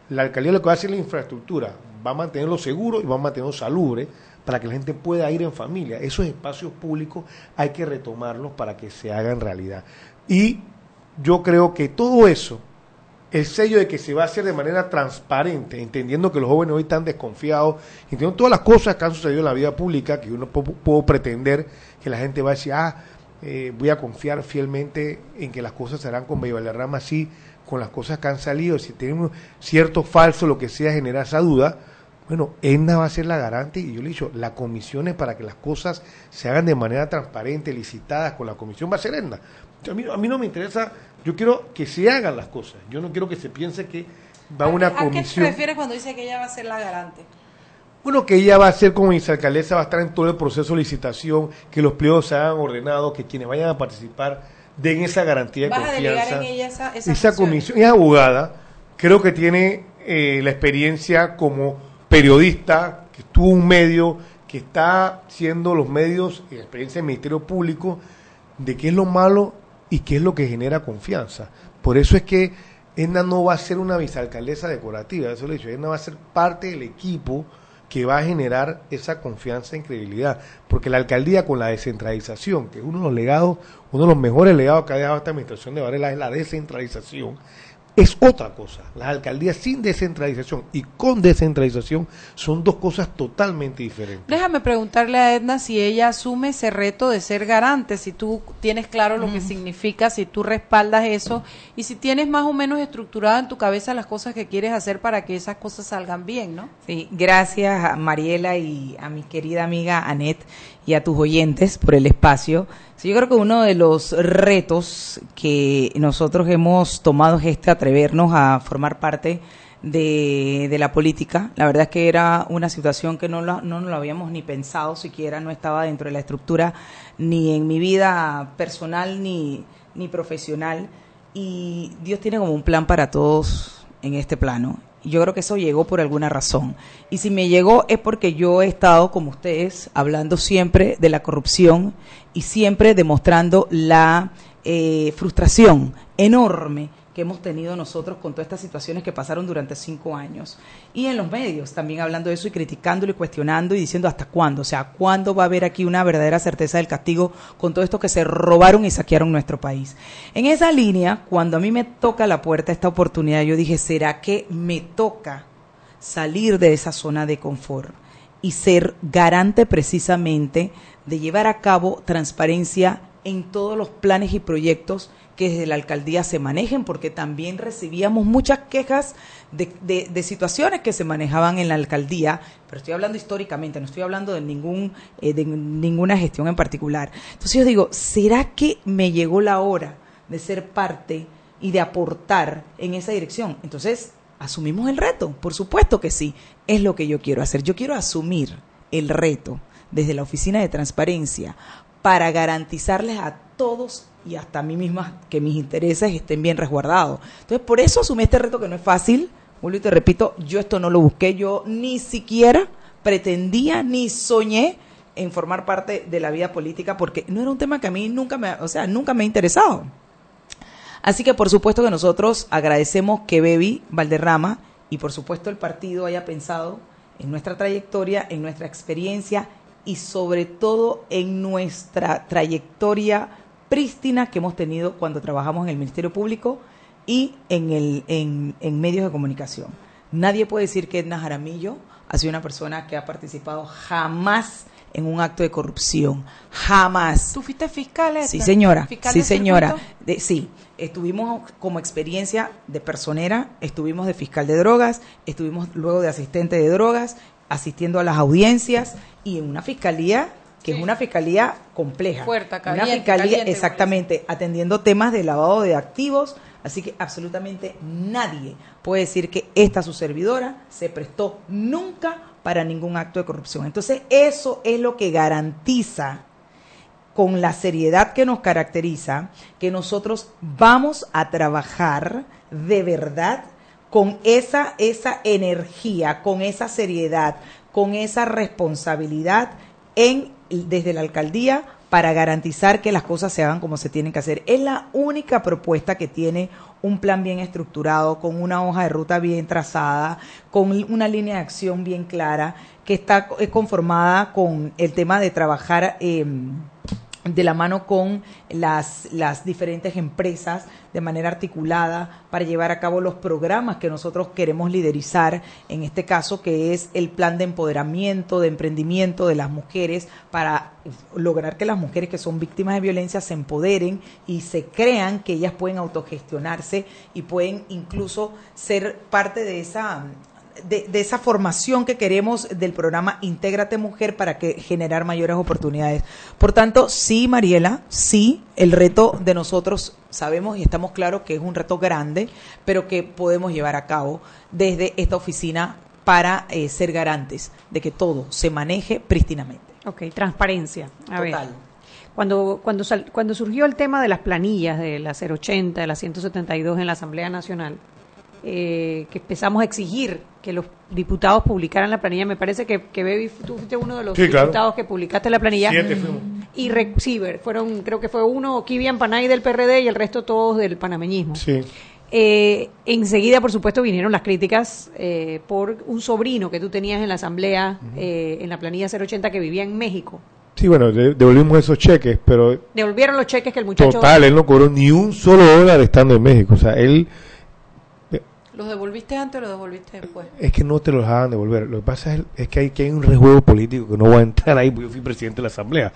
La alcaldía lo que va a hacer es la infraestructura, va a mantenerlo seguro y va a mantenerlo salubre para que la gente pueda ir en familia. Esos espacios públicos hay que retomarlos para que se hagan realidad. Y yo creo que todo eso, el sello de que se va a hacer de manera transparente, entendiendo que los jóvenes hoy están desconfiados, entendiendo todas las cosas que han sucedido en la vida pública, que uno puedo pretender que la gente va a decir, ah, eh, voy a confiar fielmente en que las cosas serán con Valderrama así, con las cosas que han salido, si tenemos cierto falso, lo que sea, genera esa duda, bueno, ENA va a ser la garante y yo le he dicho, la comisión es para que las cosas se hagan de manera transparente, licitadas con la comisión, va a ser ENA. A mí, a mí no me interesa, yo quiero que se hagan las cosas, yo no quiero que se piense que va una comisión. ¿A qué te refieres cuando dice que ella va a ser la garante? Bueno, que ella va a ser como vicealcaldesa, va a estar en todo el proceso de licitación, que los pliegos se hagan ordenados, que quienes vayan a participar den esa garantía de ¿Vas confianza. A delegar en ella esa, esa, esa comisión es abogada, creo que tiene eh, la experiencia como periodista, que estuvo un medio, que está siendo los medios, y experiencia del Ministerio Público, de qué es lo malo y qué es lo que genera confianza. Por eso es que Edna no va a ser una vicealcaldesa decorativa, eso le he dicho, Edna va a ser parte del equipo que va a generar esa confianza e credibilidad. Porque la alcaldía con la descentralización, que es uno de los legados, uno de los mejores legados que ha dejado esta administración de Varela, es la descentralización, es otra cosa. Las alcaldías sin descentralización y con descentralización son dos cosas totalmente diferentes. Déjame preguntarle a Edna si ella asume ese reto de ser garante, si tú tienes claro lo que significa, si tú respaldas eso y si tienes más o menos estructurado en tu cabeza las cosas que quieres hacer para que esas cosas salgan bien, ¿no? Sí, gracias a Mariela y a mi querida amiga Anet y a tus oyentes por el espacio. Sí, yo creo que uno de los retos que nosotros hemos tomado es este atrevernos a formar parte de, la política. La verdad es que era una situación que no no lo habíamos ni pensado siquiera, no estaba dentro de la estructura ni en mi vida personal ni, ni profesional. Y Dios tiene como un plan para todos en este plano yo creo que eso llegó por alguna razón. Y si me llegó es porque yo he estado, como ustedes, hablando siempre de la corrupción y siempre demostrando la eh, frustración enorme que hemos tenido nosotros con todas estas situaciones que pasaron durante cinco años. Y en los medios también hablando de eso y criticándolo y cuestionando y diciendo hasta cuándo, o sea, cuándo va a haber aquí una verdadera certeza del castigo con todo esto que se robaron y saquearon nuestro país. En esa línea, cuando a mí me toca la puerta esta oportunidad, yo dije, ¿será que me toca salir de esa zona de confort y ser garante precisamente de llevar a cabo transparencia en todos los planes y proyectos que desde la alcaldía se manejen, porque también recibíamos muchas quejas de, de, situaciones que se manejaban en la alcaldía, pero estoy hablando históricamente, no estoy hablando de, ningún, eh, de ninguna gestión en particular. Entonces yo digo, ¿será que me llegó la hora de ser parte y de aportar en esa dirección? Entonces, asumimos el reto, por supuesto que sí, es lo que yo quiero hacer. Yo quiero asumir el reto desde la Oficina de Transparencia para garantizarles a todos y hasta mí misma que mis intereses estén bien resguardados. Entonces, por eso asumí este reto que no es fácil. Julio, te repito, yo esto no lo busqué, yo ni siquiera pretendía ni soñé en formar parte de la vida política porque no era un tema que a mí nunca me, o sea, nunca me ha interesado. Así que por supuesto que nosotros agradecemos que Bebi Valderrama y por supuesto el partido haya pensado en nuestra trayectoria, en nuestra experiencia y sobre todo en nuestra trayectoria prístina que hemos tenido cuando trabajamos en el Ministerio Público y en, el, en, en medios de comunicación. Nadie puede decir que Edna Jaramillo ha sido una persona que ha participado jamás en un acto de corrupción. Jamás. ¿Tú fuiste fiscal? Sí, señora. sí, señora. sí, estuvimos como experiencia de personera, estuvimos de fiscal de drogas, estuvimos luego de asistente de drogas, asistiendo a las audiencias y en una fiscalía que es una fiscalía compleja. Fuerte, una fiscalía, exactamente, atendiendo temas de lavado de activos, Así que absolutamente nadie puede decir que esta su servidora se prestó nunca para ningún acto de corrupción. Entonces, eso es lo que garantiza con la seriedad que nos caracteriza, que nosotros vamos a trabajar de verdad con esa, esa energía, con esa seriedad, con esa responsabilidad en, desde la alcaldía para garantizar que las cosas se hagan como se tienen que hacer. Es la única propuesta que tiene un plan bien estructurado, con una hoja de ruta bien trazada, con una línea de acción bien clara, que está conformada con el tema de trabajar. Eh, de la mano con las, las diferentes empresas de manera articulada para llevar a cabo los programas que nosotros queremos liderizar, en este caso que es el plan de empoderamiento, de emprendimiento de las mujeres, para lograr que las mujeres que son víctimas de violencia se empoderen y se crean que ellas pueden autogestionarse y pueden incluso ser parte de esa de, esa formación que queremos del programa Intégrate Mujer para que generar mayores oportunidades. Por tanto, sí, Mariela, sí, el reto de nosotros sabemos y estamos claros que es un reto grande, pero que podemos llevar a cabo desde esta oficina para eh, ser garantes de que todo se maneje prístinamente. Ok, transparencia. A Total. Cuando, cuando, cuando surgió el tema de las planillas de la 080, de la 172 en la Asamblea Nacional, eh, que empezamos a exigir que los diputados publicaran la planilla. Me parece que, que Baby, tú fuiste uno de los diputados que publicaste la planilla. Y re, sí, fueron, creo que fue uno, Kivian Panay del PRD y el resto todos del panameñismo. Sí. Eh, enseguida, por supuesto, vinieron las críticas eh, por un sobrino que tú tenías en la asamblea, en la planilla 080, que vivía en México. Sí, bueno, devolvimos esos cheques, pero... Devolvieron los cheques que el muchacho... Total, él no cobró ni un solo dólar estando en México. O sea, él ¿Los devolviste antes o los devolviste después? Es que no te los dejaban devolver. Lo que pasa es, que, hay, que un rejuego político que no va a entrar ahí, porque yo fui presidente de la Asamblea.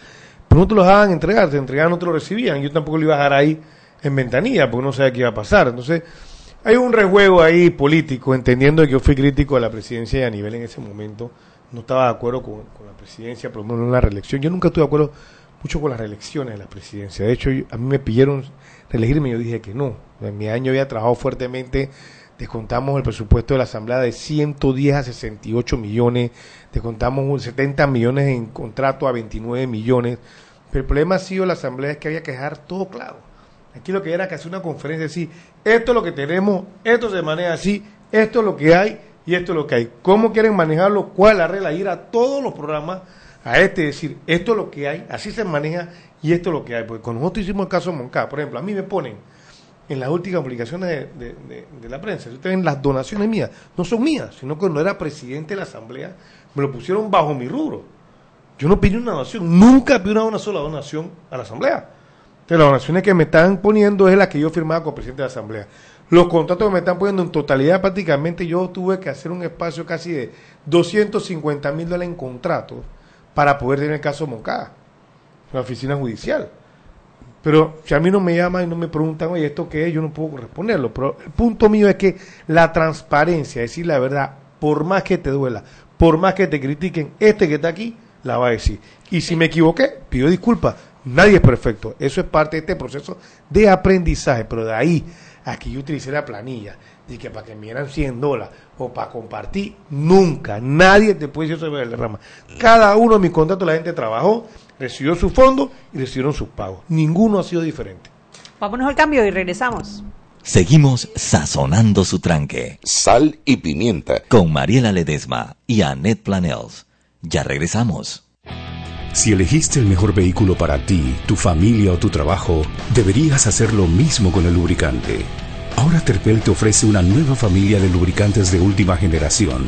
Pero no te los dejaban entregar, te entregaban, no te lo recibían. Yo tampoco lo iba a dejar ahí en ventanilla, porque no sabía qué iba a pasar. Entonces, hay un rejuego ahí político, entendiendo que yo fui crítico de la presidencia y a nivel en ese momento no estaba de acuerdo con, la presidencia, por lo menos en la reelección. Yo nunca estuve de acuerdo mucho con las reelecciones de la presidencia. De hecho, a mí me pidieron reelegirme y yo dije que no. En mi año había trabajado fuertemente descontamos el presupuesto de la Asamblea de 110 a 68 millones, descontamos 70 millones en contrato a 29 millones. Pero el problema ha sido la Asamblea es que había que dejar todo claro. Aquí lo que era que hacer una conferencia decir, esto es lo que tenemos, esto se maneja así, esto es lo que hay y esto es lo que hay. ¿Cómo quieren manejarlo? ¿Cuál es la regla? Ir a todos los programas a este decir, esto es lo que hay, así se maneja y esto es lo que hay. Porque con nosotros hicimos el caso de Moncada, por ejemplo, a mí me ponen en las últimas publicaciones de, la prensa. Ustedes ven las donaciones mías, no son mías, sino que cuando era presidente de la Asamblea, me lo pusieron bajo mi rubro. Yo no pedí una donación, nunca pedí una, sola donación a la Asamblea. Entonces, las donaciones que me están poniendo es la que yo firmaba como presidente de la Asamblea. Los contratos que me están poniendo en totalidad, prácticamente yo tuve que hacer un espacio casi de 250 mil dólares en contratos para poder tener el caso Moncada, la oficina judicial. Pero si a mí no me llaman y no me preguntan, oye, ¿esto qué es? Yo no puedo responderlo. Pero el punto mío es que la transparencia, decir la verdad, por más que te duela, por más que te critiquen, este que está aquí, la va a decir. Y si me equivoqué, pido disculpas. Nadie es perfecto. Eso es parte de este proceso de aprendizaje. Pero de ahí a que yo utilicé la planilla, y que para que me dieran 100 dólares o para compartir, nunca. Nadie te puede decir eso de la rama. Cada uno de mis contratos la gente trabajó recibió su fondo y recibieron sus pagos. Ninguno ha sido diferente. Vámonos al cambio y regresamos. Seguimos sazonando su tranque. Sal y pimienta. Con Mariela Ledesma y Annette Planels. Ya regresamos. Si elegiste el mejor vehículo para ti, tu familia o tu trabajo, deberías hacer lo mismo con el lubricante. Ahora Terpel te ofrece una nueva familia de lubricantes de última generación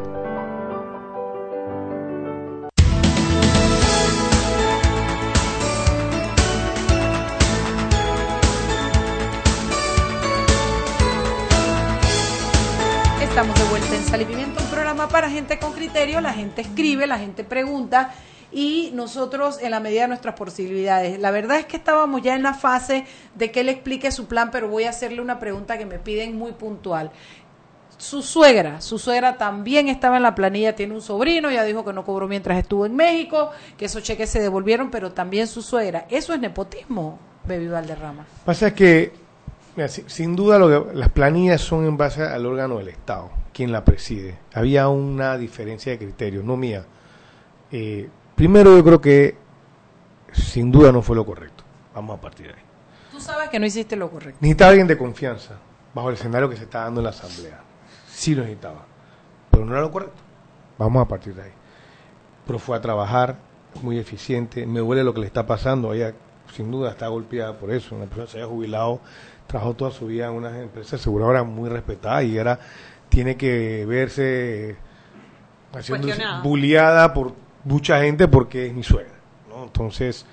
La gente escribe, la gente pregunta y nosotros en la medida de nuestras posibilidades. La verdad es que estábamos ya en la fase de que él explique su plan, pero voy a hacerle una pregunta que me piden muy puntual. Su suegra, su suegra también estaba en la planilla, tiene un sobrino, ya dijo que no cobró mientras estuvo en México, que esos cheques se devolvieron, pero también su suegra. ¿Eso es nepotismo, Baby Valderrama? Pasa que, sin duda, lo las planillas son en base al órgano del Estado, quien la preside. Había una diferencia de criterio, no mía. Eh, primero, yo creo que sin duda no fue lo correcto. Vamos a partir de ahí. Tú sabes que no hiciste lo correcto. Necesitaba alguien de confianza bajo el escenario que se está dando en la Asamblea. Sí lo necesitaba, pero no era lo correcto. Vamos a partir de ahí. Pero fue a trabajar, muy eficiente. Me duele lo que le está pasando. Ella, sin duda, está golpeada por eso. Una persona se haya jubilado, trabajó toda su vida en una empresa aseguradora muy respetada y ahora tiene que verse haciendo bulliada por mucha gente porque es mi suegra. ¿no? Entonces,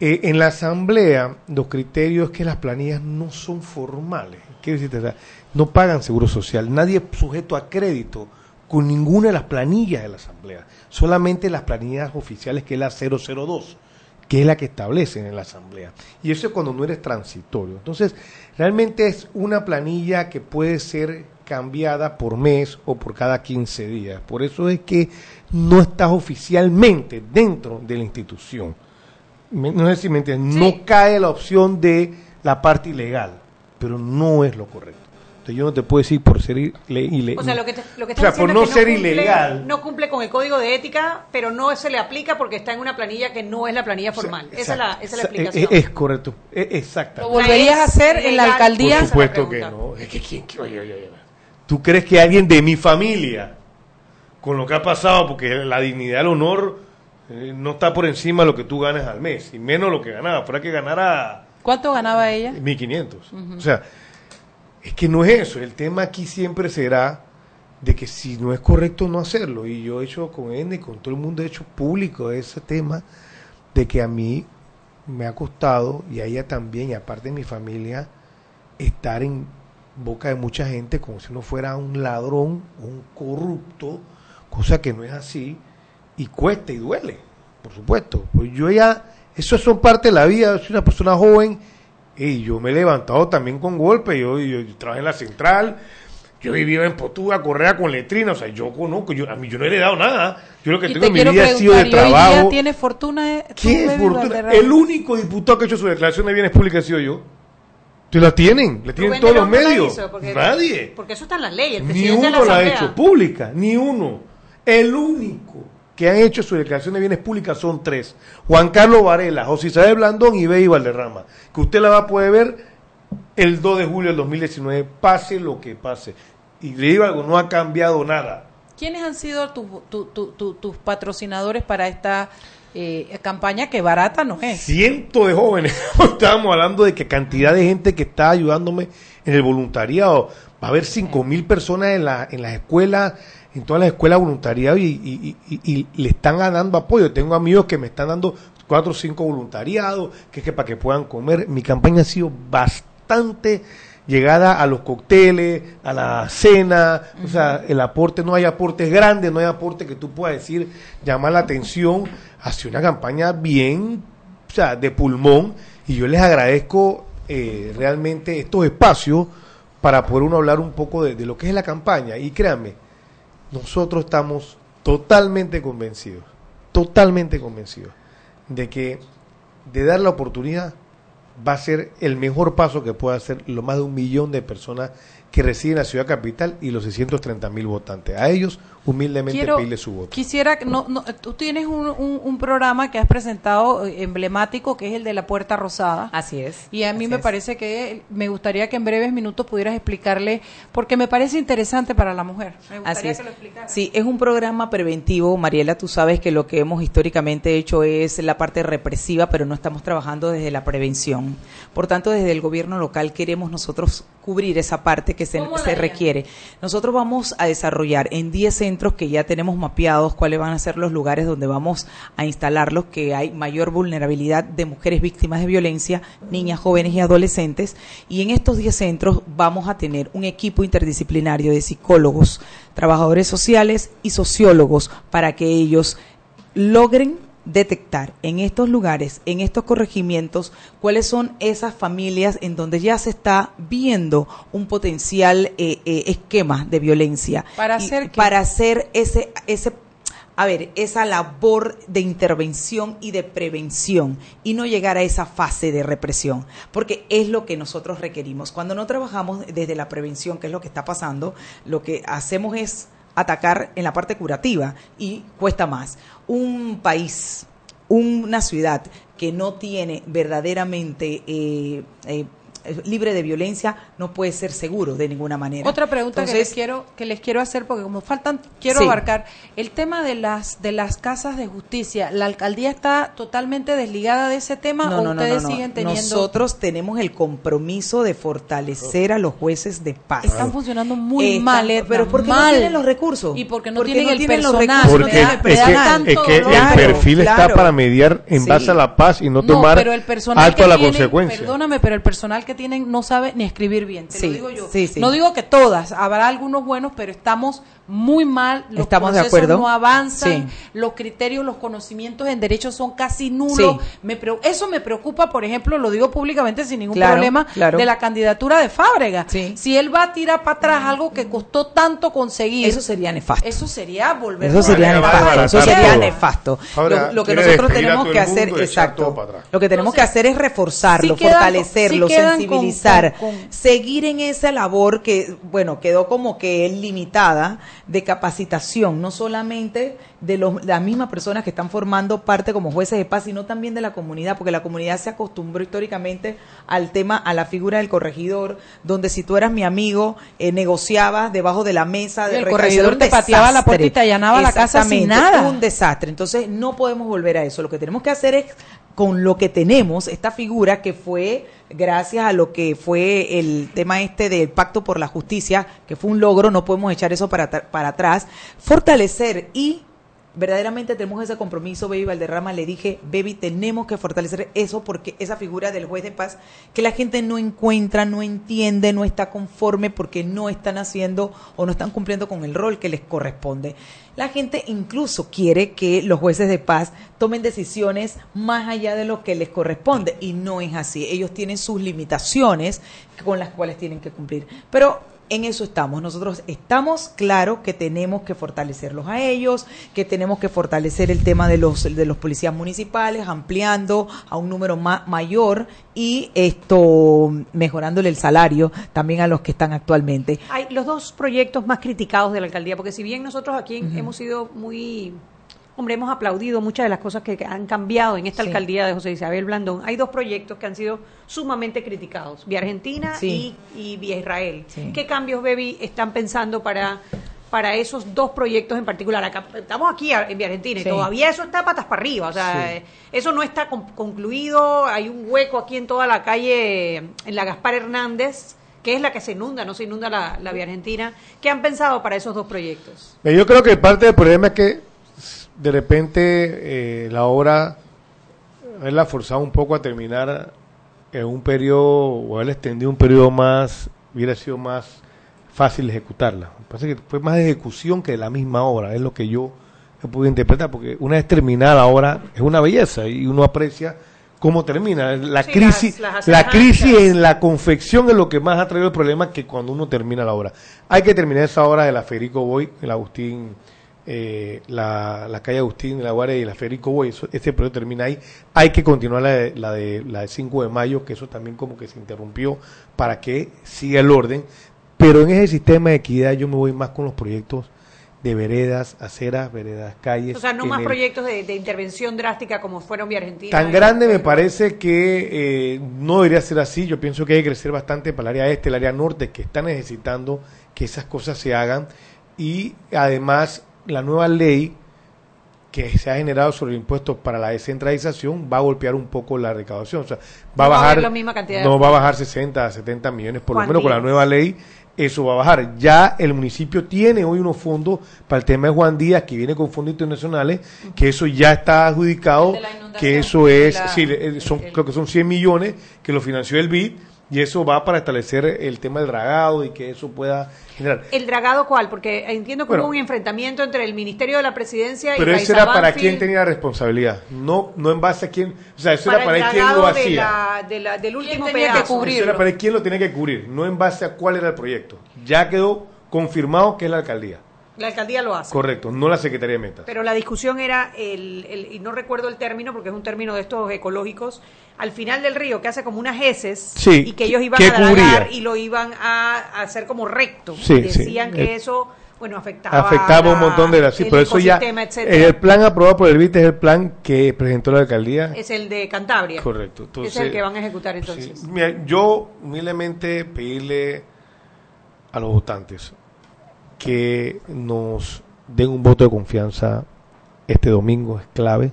eh, en la asamblea, los criterios es que las planillas no son formales. Quiero decirte, o sea, no pagan seguro social. Nadie es sujeto a crédito con ninguna de las planillas de la asamblea. Solamente las planillas oficiales, que es la 002, que es la que establecen en la asamblea. Y eso es cuando no eres transitorio. Entonces, realmente es una planilla que puede ser cambiada por mes o por cada 15 días. Por eso es que no estás oficialmente dentro de la institución. No sé si me entiendes, no cae la opción de la parte ilegal, pero no es lo correcto. Entonces yo no te puedo decir por ser ile- ile- O sea, lo que, te, lo que o sea, estás por diciendo no es que ser cumple, ilegal. no cumple con el código de ética, pero no se le aplica porque está en una planilla que no es la planilla formal. esa, es la, esa es la Exacto. explicación. Es, es correcto, es, exacta. ¿Lo volverías a hacer en la alcaldía? Por supuesto que no. Es que, ¿quién- qué- oye, oye, oye. ¿Tú crees que alguien de mi familia, con lo que ha pasado, porque la dignidad, el honor, eh, no está por encima de lo que tú ganas al mes, y menos lo que ganaba, fuera que ganara ¿Cuánto ganaba ella? 1500. Ujú. O sea, es que no es eso. El tema aquí siempre será de que si no es correcto no hacerlo. Y yo he hecho con N, con todo el mundo he hecho público ese tema de que a mí me ha costado, y a ella también, y aparte de mi familia, estar en boca de mucha gente como si uno fuera un ladrón, un corrupto, cosa que no es así, y cuesta y duele, por supuesto. Pues yo ya, eso son parte de la vida, soy una persona joven, y yo me he levantado también con golpes, yo, yo, yo trabajé en la central, yo vivía en Potúa, Correa con letrina, o sea, yo conozco, yo, a mí yo no he heredado nada, yo lo que Y tengo te en mi vida ha sido de ¿y hoy día trabajo. tienes fortuna? eh, ¿Qué fortuna? El único diputado que ha hecho su declaración de bienes públicos ha sido yo. Te la tienen, la tienen Rubén todos los medios. hizo, porque- Nadie. Porque eso está en la ley. El Ni presidente de uno la ha hecho pública, ni uno. El único que han hecho su declaración de bienes públicas son tres. Juan Carlos Varela, José Isabel Blandón y Bey Valderrama. Que usted la va a poder ver el 2 de julio del 2019, pase lo que pase. Y le digo algo, no ha cambiado nada. ¿Quiénes han sido tu- tu- tu- tu- tus patrocinadores para esta eh, campaña que barata no es? cientos de jóvenes. (laughs) Estábamos hablando de que cantidad de gente que está ayudándome en el voluntariado. Va a haber cinco mil personas en, la, en las escuelas en todas las escuelas de voluntariado y, y- y- y- y le están dando apoyo. Tengo amigos que me están dando cuatro o cinco voluntariados, que es que para que puedan comer. Mi campaña ha sido bastante llegada a los cócteles, a la cena, o sea, el aporte, no hay aportes grandes, no hay aporte que tú puedas decir, llamar la atención, hacia una campaña bien, o sea, de pulmón, y yo les agradezco eh, realmente estos espacios para poder uno hablar un poco de, de lo que es la campaña, y créanme, nosotros estamos totalmente convencidos, totalmente convencidos de que de dar la oportunidad va a ser el mejor paso que pueda hacer lo más de un millón de personas que residen en la ciudad capital y los 630 mil votantes. A ellos, humildemente, Quiero- pedirle su voto. Quisiera, que- no, no, tú tienes un, un- un programa que has presentado eh, emblemático que es el de la Puerta Rosada. Así es. Y a mí así me es. parece que me gustaría que en breves minutos pudieras explicarle, porque me parece interesante para la mujer. Me Así gustaría es. que lo explicaras. Sí, es un programa preventivo. Mariela, tú sabes que lo que hemos históricamente hecho es la parte represiva, pero no estamos trabajando desde la prevención. Por tanto, desde el gobierno local queremos nosotros cubrir esa parte que se, ¿Cómo la se requiere. Nosotros vamos a desarrollar en 10 centros que ya tenemos mapeados cuáles van a ser los lugares donde vamos a instalarlos, que hay mayor vulnerabilidad de mujeres víctimas de violencia, niñas, jóvenes y adolescentes. Y en estos 10 centros vamos a tener un equipo interdisciplinario de psicólogos, trabajadores sociales y sociólogos para que ellos logren detectar en estos lugares, en estos corregimientos, cuáles son esas familias en donde ya se está viendo un potencial eh, eh, esquema de violencia. ¿Para hacer? Para hacer ese, ese, a ver, esa labor de intervención y de prevención y no llegar a esa fase de represión, porque es lo que nosotros requerimos. Cuando no trabajamos desde la prevención, que es lo que está pasando, lo que hacemos es atacar en la parte curativa y cuesta más. Un país, una ciudad que no tiene verdaderamente eh, eh, libre de violencia no puede ser seguro de ninguna manera. Otra pregunta que les quiero que les quiero hacer porque como faltan quiero Sí. abarcar el tema de las de las casas de justicia. La alcaldía está totalmente desligada de ese tema No, o no, ustedes no, no. siguen teniendo Nosotros tenemos el compromiso de fortalecer a los jueces de paz. están funcionando muy Están- mal, Edna, pero porque mal. no tienen los recursos. y porque no Porque tienen no el tienen los personal, Porque es el que, es el perfil está para mediar en Sí. base a la paz y no No, tomar pero el personal alto que a la consecuencia. Perdóname, pero el personal que tienen no sabe ni escribir bien. Te Sí, lo digo yo. sí, sí. No digo que todas, habrá algunos buenos, pero estamos muy mal. Los Estamos de procesos acuerdo. no avanzan. Sí. Los criterios, los conocimientos en derechos son casi nulos. Sí. Me eso me preocupa, por ejemplo, lo digo públicamente sin ningún Claro, problema, claro. de la candidatura de Fábrega. Sí. Si él va a tirar para atrás algo que costó tanto conseguir. Eso sería nefasto. Eso sería volver Eso sería nefasto. Eso sería todo. nefasto. Lo, lo que nosotros tenemos que hacer, exacto. Lo que tenemos Entonces, que hacer es reforzarlo, quedan fortalecerlo, quedan sensibilizar, con- con- seguir en esa labor que, bueno, quedó como que limitada de capacitación, no solamente de los, las mismas personas que están formando parte como jueces de paz, sino también de la comunidad, porque la comunidad se acostumbró históricamente al tema, a la figura del corregidor, donde si tú eras mi amigo, eh, negociabas debajo de la mesa, Y de el corregidor te pateaba la puerta y te allanaba la casa sin nada. Un desastre. Entonces, no podemos volver a eso. Lo que tenemos que hacer es, con lo que tenemos, esta figura que fue gracias a lo que fue el tema este del pacto por la justicia, que fue un logro, no podemos echar eso para, para atrás, fortalecer y verdaderamente tenemos ese compromiso, Baby Valderrama, le dije, Baby, tenemos que fortalecer eso porque esa figura del juez de paz que la gente no encuentra, no entiende, no está conforme porque no están haciendo o no están cumpliendo con el rol que les corresponde. La gente incluso quiere que los jueces de paz tomen decisiones más allá de lo que les corresponde y no es así. Ellos tienen sus limitaciones con las cuales tienen que cumplir. Pero en eso estamos. Nosotros estamos claro que tenemos que fortalecerlos a ellos, que tenemos que fortalecer el tema de los de los policías municipales, ampliando a un número ma- mayor y esto mejorándole el salario también a los que están actualmente. Hay los dos proyectos más criticados de la alcaldía, porque si bien nosotros aquí hemos sido muy, hombre, hemos aplaudido muchas de las cosas que han cambiado en esta Sí. alcaldía de José Isabel Blandón, hay dos proyectos que han sido sumamente criticados, Vía Argentina Sí. y, y Vía Israel. Sí. ¿Qué cambios, Baby, están pensando para para esos dos proyectos en particular? Acá, estamos aquí en Vía Argentina y todavía eso está patas para arriba, o sea, Sí. eh, eso no está con- concluido, hay un hueco aquí en toda la calle, en la Gaspar Hernández, que es la que se inunda, no se inunda la, la vía argentina. ¿Qué han pensado para esos dos proyectos? Yo creo que parte del problema es que de repente eh, la obra haberla forzado un poco a terminar en un periodo o haberla extendido un periodo más hubiera sido más fácil ejecutarla. Me parece que fue más de ejecución que de la misma obra, es lo que yo podido interpretar, porque una vez terminada la obra es una belleza y uno aprecia cómo termina. La Sí, crisis, las- las la crisis en la confección es lo que más ha traído el problema que cuando uno termina la obra. Hay que terminar esa obra de la Federico Boy, el Agustín, eh, la, la calle Agustín, la Guardia y la Federico Boy, eso, este proyecto termina ahí. Hay que continuar la de, la de la de 5 de mayo, que eso también como que se interrumpió para que siga el orden. Pero en ese sistema de equidad yo me voy más con los proyectos de veredas, aceras, veredas, calles. O sea, no más el- proyectos de, de intervención drástica como fueron vía argentina. Tan grande me parece que eh, no debería ser así. Yo pienso que hay que crecer bastante para el área este, el área norte, que está necesitando que esas cosas se hagan. Y además, la nueva ley que se ha generado sobre impuestos para la descentralización va a golpear un poco la recaudación. O sea, va No a va a bajar, haber la misma cantidad de no va a bajar 60 a 70 millones, por lo menos con la nueva ley. Eso va a bajar. Ya el municipio tiene hoy unos fondos para el tema de Juan Díaz, que viene con fondos internacionales, que eso ya está adjudicado, que eso es, la- sí, eh, son, creo que son 100 millones que lo financió el BID, y eso va para establecer el tema del dragado y que eso pueda generar. ¿El dragado cuál? Porque entiendo que Bueno. hubo un enfrentamiento entre el Ministerio de la Presidencia Pero y eso Raiza era para quién tenía la responsabilidad, no no en base a quién, o sea, eso para era para quién lo de hacía. la- de la- del último tenía que pedazo. cubrir? Eso era para él quién lo tenía que cubrir, no en base a cuál era el proyecto. Ya quedó confirmado que es la alcaldía. La alcaldía lo hace. Correcto, no la Secretaría de Metas. Pero la discusión era, el, el- y no recuerdo el término porque es un término de estos ecológicos, al final del río que hace como unas heces Sí, y que ellos iban ¿qué a dragar y lo iban a, a hacer como recto. Sí, Y decían sí. que Eh, eso, bueno, afectaba, Afectaba un montón de las... Sí, el pero eso ya... etcétera. El plan aprobado por el BIT es el plan que presentó la alcaldía. Es el de Cantabria. Correcto. Entonces, es el que van a ejecutar entonces. Sí, mira, yo humildemente pedirle a los votantes que nos den un voto de confianza este domingo, es clave.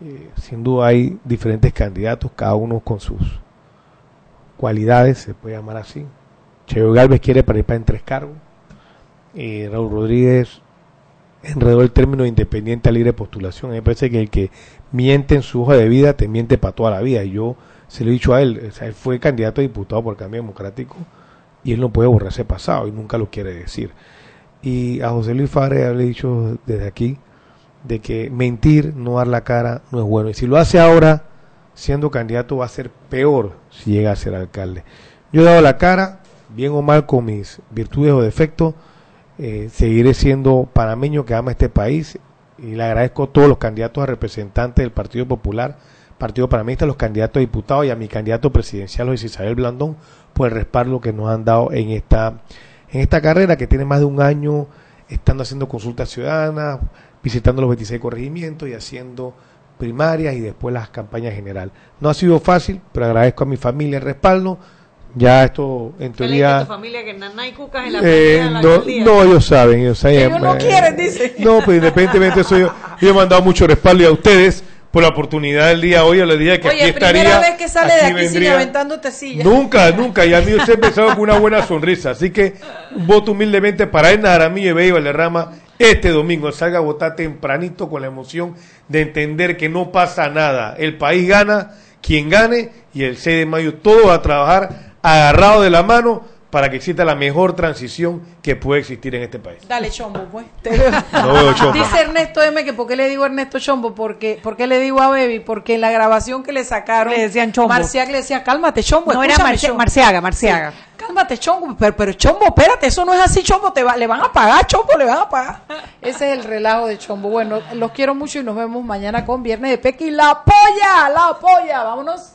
Eh, sin duda hay diferentes candidatos, cada uno con sus cualidades, se puede llamar así. Cheo Galvez quiere participar en tres cargos. Eh, Raúl Rodríguez enredó el término de independiente a libre postulación. A mí me parece que el que miente en su hoja de vida te miente para toda la vida. Y yo se lo he dicho a él, o sea, él fue candidato a diputado por Cambio Democrático y él no puede borrar ese pasado y nunca lo quiere decir. Y a José Luis Fabre le he dicho desde aquí de que mentir, no dar la cara, no es bueno. Y si lo hace ahora, siendo candidato, va a ser peor si llega a ser alcalde. Yo he dado la cara, bien o mal, con mis virtudes o defectos. Eh, seguiré siendo panameño que ama este país y le agradezco a todos los candidatos a representantes del Partido Popular, Partido Panameñista, los candidatos a diputados y a mi candidato presidencial, Luis Isabel Blandón, por el respaldo que nos han dado en esta, en esta carrera que tiene más de un año estando haciendo consultas ciudadanas, visitando los 26 corregimientos y haciendo primarias y después las campañas general. No ha sido fácil, pero agradezco a mi familia el respaldo. Ya esto, en ¿Qué le dice a teoría... tu familia que Nana y Cucas en la Eh, de la no, no, ellos saben, ellos saben. Ellos no Eh, quieren, dice. No, pero independientemente de eso, yo, yo he mandado mucho respaldo y a ustedes por la oportunidad del día hoy, yo les dije que Oye, aquí primera estaría. vez que sale de aquí sin silla. Nunca, (laughs) nunca. Y a mí usted empezado con una buena sonrisa. Así que un voto humildemente para Edna Aramillo y Bey Valderrama este domingo. Salga a votar tempranito con la emoción de entender que no pasa nada. El país gana, quien gane, y el 6 de mayo todo va a trabajar agarrado de la mano para que exista la mejor transición que puede existir en este país. Dale, chombo, pues. (laughs) Te veo. No veo chombo. Dice Ernesto M que por qué le digo Ernesto chombo, porque por qué le digo a Baby, porque en la grabación que le sacaron Le decían chombo. Marciaga le decía, "Cálmate, chombo." No era Marci- chombo". Marciaga, Marciaga. Sí. Cálmate, chombo, pero, pero chombo, espérate, eso no es así, chombo, te va- le van a pagar, chombo, le van a pagar. (laughs) Ese es el relajo de chombo. Bueno, los quiero mucho y nos vemos mañana con Viernes de Pequi. La polla, la polla, vámonos.